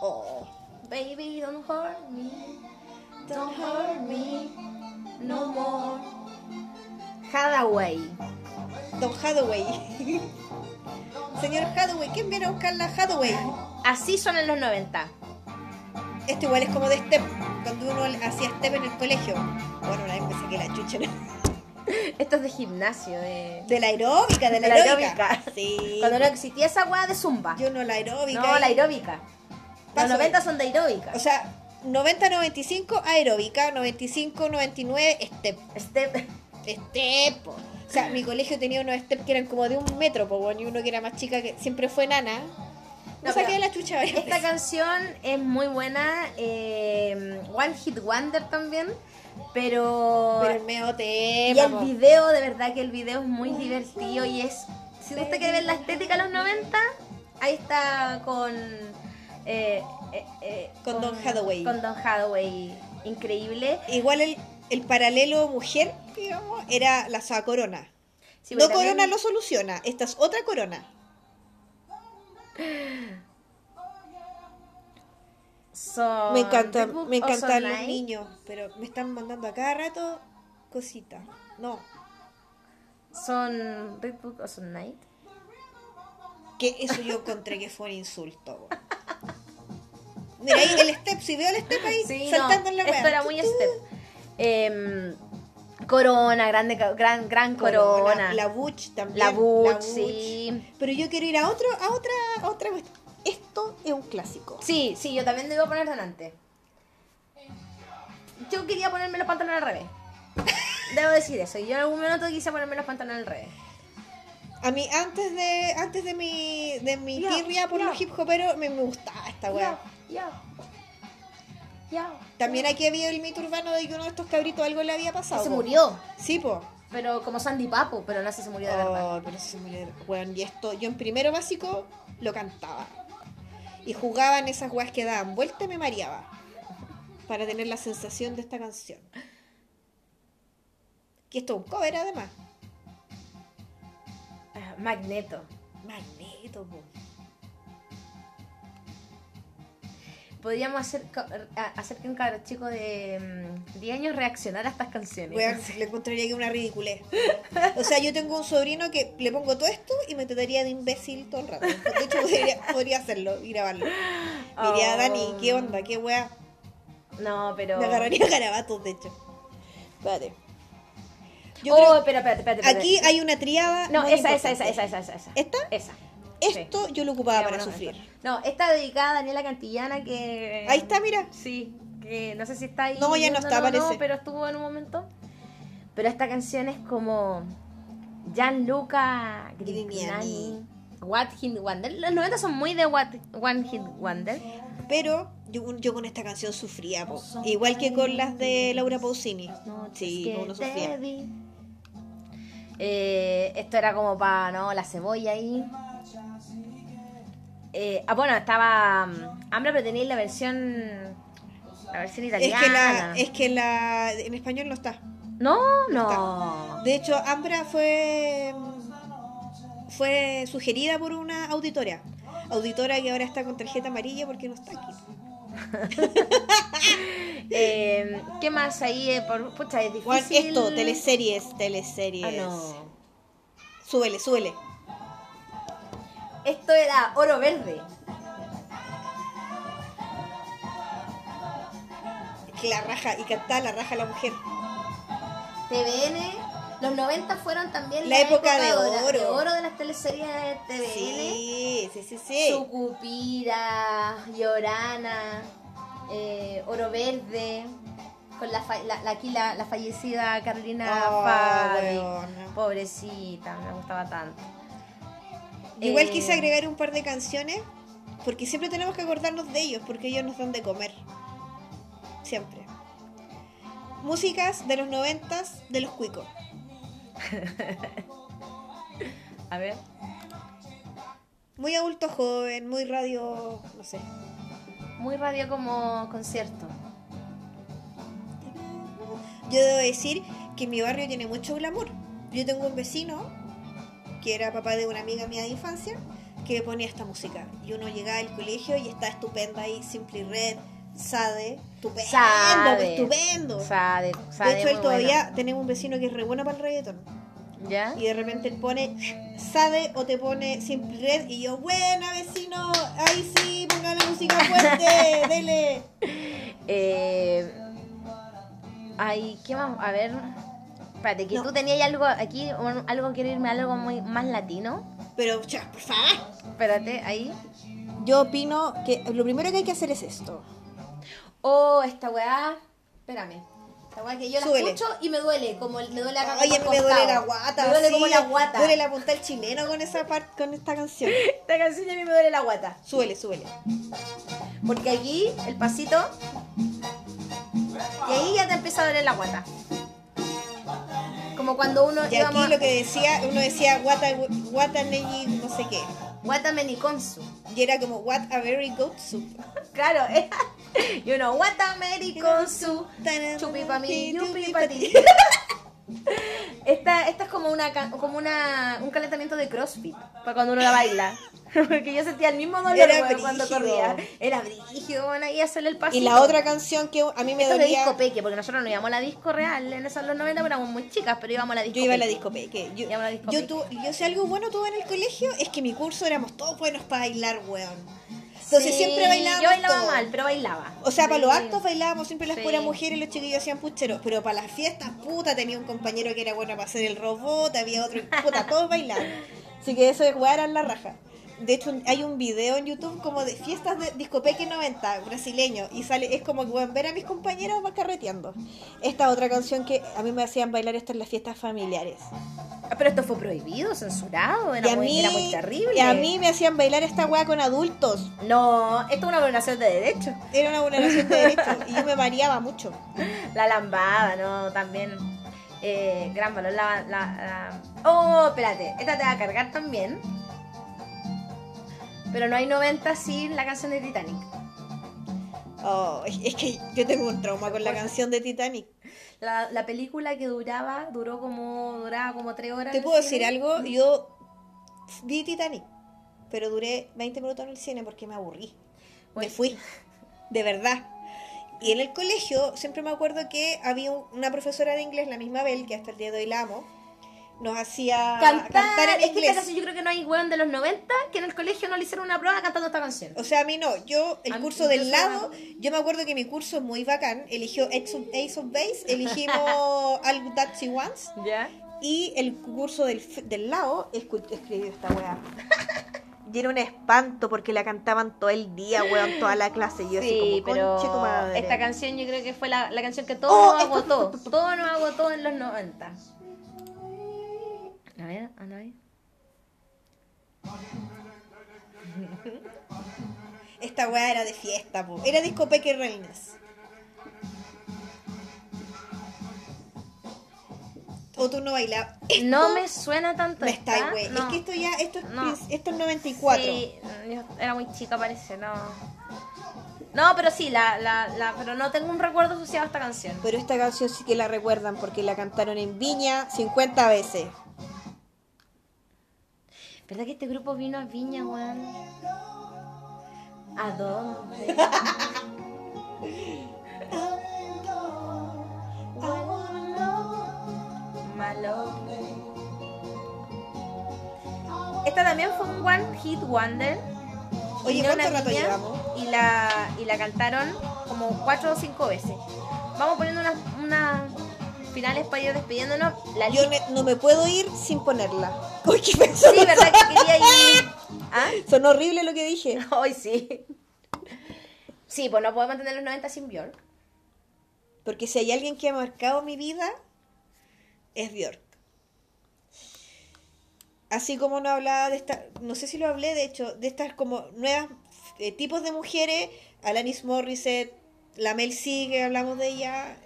Oh. Baby, don't hurt me, don't hurt me no more. Hathaway. Don Hathaway. Señor Hathaway, ¿quién viene a buscar la Hathaway? Así son en los 90. Esto igual es como de step, cuando uno hacía step en el colegio. Bueno, una vez me saqué la chucha. Esto es de gimnasio, de... De la aeróbica, de la, De la aeróbica. aeróbica. Sí. Cuando no existía esa weá de zumba. Yo no la aeróbica. No, y- la aeróbica. Los Paso 90 de- son de aeróbica. O sea, 90-95 aeróbica, 95-99 step. Step. Step. O sea, mi colegio tenía unos step que eran como de un metro, po, y uno que era más chica, que siempre fue nana. No, No, saqué pero la chucha Esta canción es muy buena. eh, One Hit Wonder también. Pero. Pero el medio y tema, el po. video, de verdad que el video es muy divertido y es. Si usted quiere ver la estética de los 90, ahí está con. eh, eh, eh, Con Don Hathaway. Con Don Hathaway. Increíble. Igual el, el paralelo mujer, digamos, era la Sa Corona. Sí, no porque también- Corona lo soluciona, esta es otra Corona. Son Me encanta, me encantan los Night. niños, pero me están mandando a cada rato cositas. No, Son Red Book o Son Night. que eso yo encontré que fue un insulto. Mira ahí el step, si veo el step ahí Sí, saltando no, en la esto era muy step. Corona, grande, gran, gran corona. La Butch también. La Butch, Butch. sí. Pero yo quiero ir a otro, a otra, a otra cuestión. Esto es un clásico. Sí, sí, yo también lo iba a poner delante. Yo quería ponerme los pantalones al revés. Debo decir eso. Yo en algún momento quise ponerme los pantalones al revés. A mí antes de antes de mi de mi tirria por los hip hoperos me, me gustaba esta weá. Ya, También aquí había el mito urbano de que uno de estos cabritos algo le había pasado. Se po. murió. Sí, po. Pero como Sandy Papo, pero no sé si se murió de verdad. Oh, pero se murió. Weón, y esto, yo en primero básico lo cantaba. Y jugaba en esas weas que daban vuelta y me mareaba. Para tener la sensación de esta canción. Que esto es un cover además. Ah, Magneto. Magneto, po. Podríamos hacer, hacer que un cabro chico de mm, 10 años reaccionara a estas canciones. Le encontraría que una ridiculez. O sea, yo tengo un sobrino que le pongo todo esto y me trataría de imbécil todo el rato. De hecho, podría, podría hacerlo y grabarlo. Me diría, Oh. Dani, ¿qué onda? ¿Qué wea? No, pero. Me agarraría garabatos, de hecho. Espérate. Yo oh, creo- espera, espérate. aquí hay una triada. No, esa, esa, esa, esa, esa, esa. ¿Esta? Esa. Esto yo lo ocupaba para bueno, sufrir. No, esta dedicada a Daniela Cantillana que... Ahí está, mira. Sí, que no sé si está ahí. No, ya no está, parece. pero estuvo en un momento. Pero esta canción es como Gianluca Grignani. What Hit Wonder. Los 90 son muy de What One Hit Wonder. Pero yo, yo con esta canción sufría, po. igual que con las de Laura Pausini. Sí, uno sufría. Eh, esto era como para, ¿no? La cebolla ahí. Eh, ah, bueno, estaba mm, Hambre, pero tenéis la versión. La versión Es italiana. que, la, es que la en español no está. No, no. De hecho, Ambra fue fue sugerida por una auditora. Auditora que ahora está con tarjeta amarilla porque no está aquí. Eh, ¿Qué más ahí? eh, por, pucha, es difícil. Esto, teleseries, teleseries. Ah, no. Súbele, súbele. Esto era Oro Verde. Que la raja, y cantaba la raja la mujer. TVN. Los 90 fueron también La época de oro. de oro de las teleseries de TVN. Sí, sí, sí, sí. Sucupira, Llorana, eh, Oro Verde, con la, la, la- aquí la, la fallecida Carolina Oh, Fabi. weona. Pobrecita, me gustaba tanto. Igual Eh, quise agregar un par de canciones porque siempre tenemos que acordarnos de ellos porque ellos nos dan de comer. Siempre. Músicas de los noventas de los cuicos. A ver. Muy adulto joven, muy radio, no sé. Muy radio como concierto. Yo debo decir que mi barrio tiene mucho glamour. Yo tengo un vecino que era papá de una amiga mía de infancia que ponía esta música. Y uno llegaba al colegio y está estupenda ahí, Simply Red, Sade, estupendo, Sade. estupendo. Sade, Sade, de hecho, él todavía bueno. tenemos un vecino que es re bueno para el reggaetón. ¿Ya? Y de repente él pone Sade o te pone Simply Red y yo, buena vecino, ahí sí, ponga la música fuerte, dele. Eh, ay, ¿qué más? A ver. Espérate, que No. tú tenías algo aquí, un- algo quiero irme a algo muy más latino. Pero, cha, por favor. Espérate, ahí. Yo opino que lo primero que hay que hacer es esto. Oh, esta weá. Espérame. Esta weá que yo la Súbele. escucho y me duele, como el- me duele acá. Oye, me el duele la guata. Me duele sí, como la guata. Duele la punta del chileno con esa parte, con esta canción. Esta canción a mí me duele la guata. Súbele, súbele. Porque aquí, el pasito. Y ahí ya te empieza a doler la guata. Como cuando uno Y aquí lo que decía, uno decía guata, guata neji, no sé qué. Guata meniconsu. Y era como what a very good soup. Claro, eh. Y uno, guata meniconsu. Chupi pa' mí, yupi pa' ti. Esta, esta es como una como una un calentamiento de CrossFit para cuando uno la baila. Porque yo sentía el mismo dolor Era cuando corría. Era brígido, bueno, ahí hacerle el pasito. Y la otra canción que a mí me Esto es de dolía. disco peque, porque nosotros no íbamos a la disco real en esos los 90, pero éramos muy chicas, pero íbamos a la disco Yo iba a la peque. disco peque. Yo, Iba a la disco yo, peque. tu- yo sé algo bueno tuve en el colegio, es que mi curso éramos todos buenos para bailar, weón. Entonces Sí, siempre bailábamos Yo bailaba mal, pero bailaba. O sea, para los actos bailábamos siempre las Sí. puras mujeres y los chiquillos hacían pucheros. Pero para las fiestas, puta, tenía un compañero que era bueno para hacer el robot, había otro, puta, todos bailaban. Así que eso de jugar era la raja. De hecho, hay un video en YouTube como de fiestas de discopeque 90, brasileño, y sale, es como que pueden ver a mis compañeros va carreteando. Esta otra canción que a mí me hacían bailar esto en las fiestas familiares. Ah, Pero esto fue prohibido, censurado, era, y a muy, mí, era muy terrible. y a mí me hacían bailar esta weá con adultos. No, esto es una vulneración de derechos. Era una vulneración de derechos y yo me variaba mucho. La lambada, ¿no? También. Eh, gran valor. La, la, la- Oh, espérate. Esta te va a cargar también. Pero no hay 90 sin la canción de Titanic. Oh, es que yo tengo un trauma con la canción de Titanic. La, la película que duraba, duró como, duraba como 3 horas. ¿Te puedo decir cine. algo? Yo vi Titanic, pero duré 20 minutos en el cine porque me aburrí. Me fui, de verdad. Y en el colegio siempre me acuerdo que había un- una profesora de inglés, la misma Bel, que hasta el día de hoy la amo, nos hacía Cantar, en es que inglés. esta canción yo creo que no hay weón de los 90 que en el colegio no le hicieron una prueba cantando esta canción. O sea, a mí no. Yo, el A curso del lado, yo me acuerdo que mi curso es muy bacán. Eligió Ace of, Ace of Base, elegimos All That She Wants. ¿Ya? Y el curso del, del lado escribió esta weá. Y era un espanto porque la cantaban todo el día, weón, toda la clase. Y yo así Sí, como, pero conche tu madre. esta canción yo creo que fue la, la canción que todo Oh, nos esto- agotó. Todo nos agotó en los 90. A ver. Esta weá era de fiesta, po. Era discopeque reinas. O tú no bailabas. Esto No me suena tanto me esta, está, güey. no. Es que esto ya, esto es, No. esto es 94. Sí, yo era muy chica parece, no. No, pero sí, la, la, la, pero no tengo un recuerdo asociado a esta canción. Pero esta canción sí que la recuerdan porque la cantaron en Viña 50 veces. ¿Verdad que este grupo vino a Viña, weón? ¿A dónde? Esta también fue un one hit wonder. Oye, Vino ¿cuánto una rato niña llevamos? Y la, y la cantaron como cuatro o cinco veces. Vamos poniendo unas unas finales para ir despidiéndonos. La Yo ne- no me puedo ir sin ponerla. Pensó. Sí, ¿verdad que quería ir? ¿Ah? Son horrible lo que dije. Hoy sí. Sí, pues no puedo mantener los 90 sin Björk. Porque si hay alguien que ha marcado mi vida, es Björk. Así como no hablaba de esta, no sé si lo hablé, de hecho, de estas como nuevas eh, tipos de mujeres, Alanis Morissette, la Mel C, que hablamos de ella,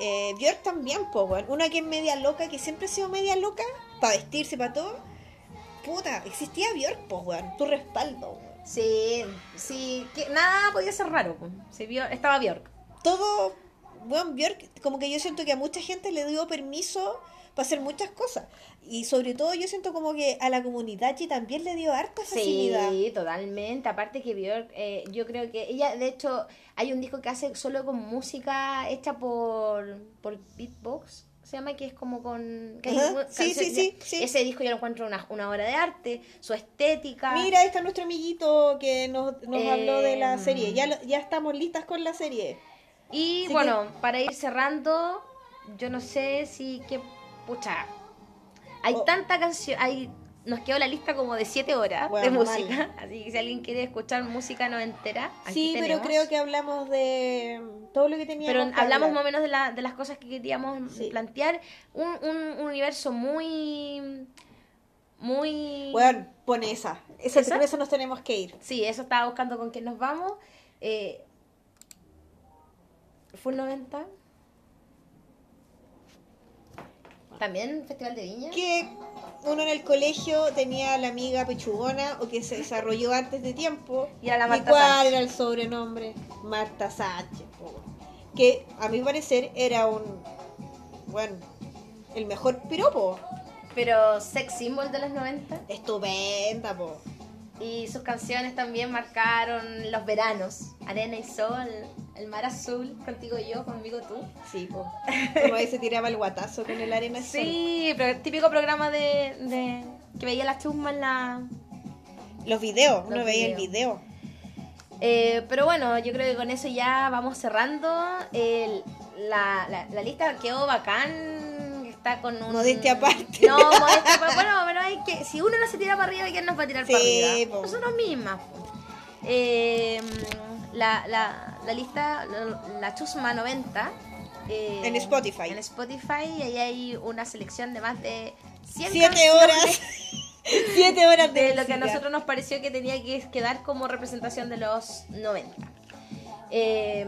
eh, Björk también, pues, una que es media loca, que siempre ha sido media loca, para vestirse, para todo, puta, existía Bjork, pues, weón, tu respaldo, weón. Sí, sí, que nada podía ser raro. po. Se vio, estaba Bjork. Todo, weón, Bjork, como que yo siento que a mucha gente le dio permiso para hacer muchas cosas. Y sobre todo yo siento como que a la comunidad y también le dio harta facilidad. Sí, totalmente. Aparte que Bjork, eh, yo creo que ella, de hecho, hay un disco que hace solo con música hecha por, por beatbox. Se llama que es como con... que hay sí, sí, sí, sí. Ese disco yo lo encuentro una, una obra de arte, su estética. Mira, ahí está nuestro amiguito que nos, nos habló de la Em. serie. Ya, lo- ya estamos listas con la serie. Y Así bueno, para ir cerrando, yo no sé si que pucha. Hay Oh. tanta canción, hay nos quedó la lista como de siete horas de música, así que si alguien quiere escuchar música noventera, aquí Sí, pero tenemos. creo que hablamos de todo lo que teníamos Pero que hablamos hablar. más o menos de, la- de las cosas que queríamos Sí. plantear. Un, un, un universo muy. Muy. Bueno, pone esa. Esa, eso nos tenemos que ir. Sí, eso estaba buscando con quién nos vamos. Eh, Full 90. También Festival de Viña. Que uno en el colegio tenía la amiga pechugona o que se desarrolló antes de tiempo. Y era la ¿Y Marta cuál Sánchez. era el sobrenombre? Marta Sánchez. po. Que a mi parecer era un. Bueno, el mejor piropo. Pero sex symbol de los 90. Estupenda, po. Y sus canciones también marcaron los veranos. Arena y sol, el mar azul, contigo yo, conmigo tú. Sí, po. Como ahí se tiraba el guatazo con el arena azul. Sí, pero típico programa de, de que veía la chusma en la... Los videos, uno veía el video. Eh, pero bueno, yo creo que con eso ya vamos cerrando. El- la, la, la lista quedó bacán. Está con un. Modestia aparte. No, modestia aparte. Bueno, pero hay que. Si uno no se tira para arriba, ¿quién nos va a tirar Sí, para arriba? po. Nosotros mismas. Eh, la, la, la lista, la, la Chusma 90. eh, En Spotify. En Spotify, y ahí hay una selección de más de 100 Siete horas. Siete horas de, de lo que a nosotros nos pareció que tenía que quedar como representación de los 90. Eh,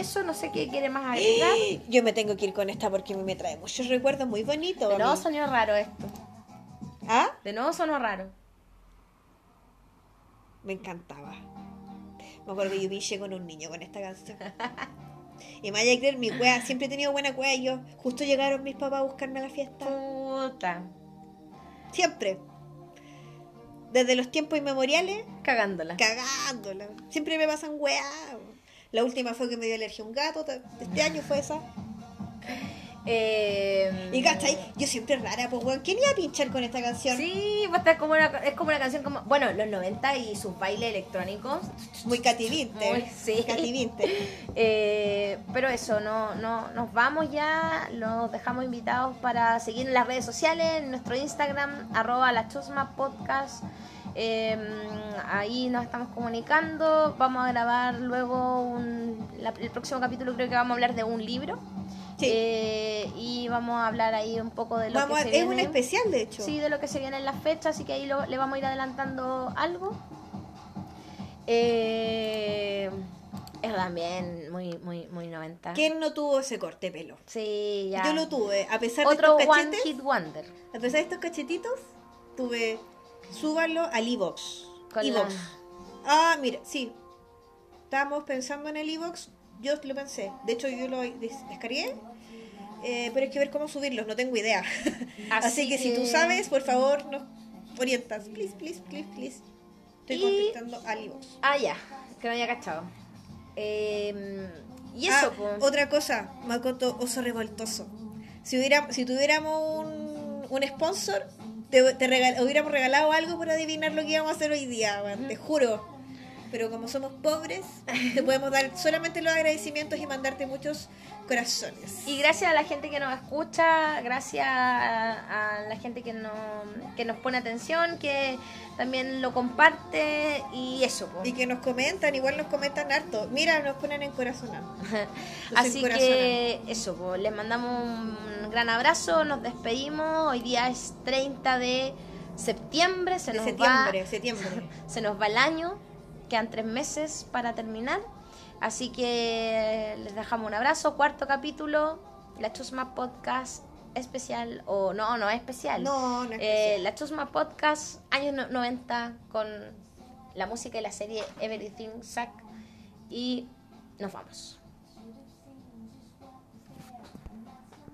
eso no sé qué quiere más agregar. Yo me tengo que ir con esta porque a mí me trae muchos recuerdos muy bonitos. De nuevo sonó raro esto. ¿Ah? De nuevo sonó raro. Me encantaba. Me acuerdo que yo pinché con un niño con esta canción. Y me vaya a creer, mi wea, siempre he tenido buena wea y yo, justo llegaron mis papás a buscarme a la fiesta. Puta. Siempre. Desde los tiempos inmemoriales, Cagándola. cagándola. Siempre me pasan weá. La última fue que me dio alergia a un gato, este año fue esa. Eh, Y cachai, yo siempre rara, pues weón, ¿quién iba a pinchar con esta canción? Sí, va a estar como una, es como una canción como. Bueno, los 90 y sus bailes electrónicos. Muy cativinte. Muy, sí. Cativinte. Eh, pero eso, no, no, nos vamos ya, los dejamos invitados para seguir en las redes sociales, en nuestro Instagram, arroba la chusma podcast. Eh, ahí nos estamos comunicando. Vamos a grabar luego un, la- el próximo capítulo, creo que vamos a hablar de un libro. Sí. Eh, y vamos a hablar ahí un poco de lo Vamos que a- se es un viene. especial, de hecho. Sí, de lo que se viene en las fechas, así que ahí lo- le vamos a ir adelantando algo. Eh, es también muy, muy, muy 90. ¿Quién no tuvo ese corte de pelo? Sí, ya. Yo lo tuve, a pesar Otro de estos One cachetes, Hit Wonder. a pesar de estos cachetitos, tuve súbalo al. Con iVox. la- Ah, mira, sí. Estábamos pensando en el iVox, yo lo pensé. De hecho, yo lo des- descargué. eh, pero hay que ver cómo subirlos, no tengo idea. Así, Así que, si tú sabes, por favor, nos orientas. Please, please, please, please. Estoy Y- contestando al iVox. Ah, ya, que no había cachado. Eh, y Ah, eso, pues. otra cosa, Makoto Oso Revoltoso. Si, hubiera, si tuviéramos un, un sponsor, te, te regal- hubiéramos regalado algo por adivinar lo que íbamos a hacer hoy día, weón, te juro. Pero como somos pobres, te podemos dar solamente los agradecimientos y mandarte muchos corazones. Y gracias a la gente que nos escucha, gracias a, a la gente que, no, que nos pone atención, que también lo comparte y eso. pues. Y que nos comentan, igual nos comentan harto. Mira, nos ponen en corazonado. Así que eso, pues, les mandamos un gran abrazo, nos despedimos. Hoy día es 30 de septiembre, se De nos septiembre, va septiembre. se nos va el año, quedan tres meses para terminar. Así que les dejamos un abrazo, cuarto capítulo, la Chusma Podcast especial, o no, no es especial. No, no es Eh, especial. la Chusma Podcast, años no- 90, con la música y la serie Everything Suck. Y nos vamos.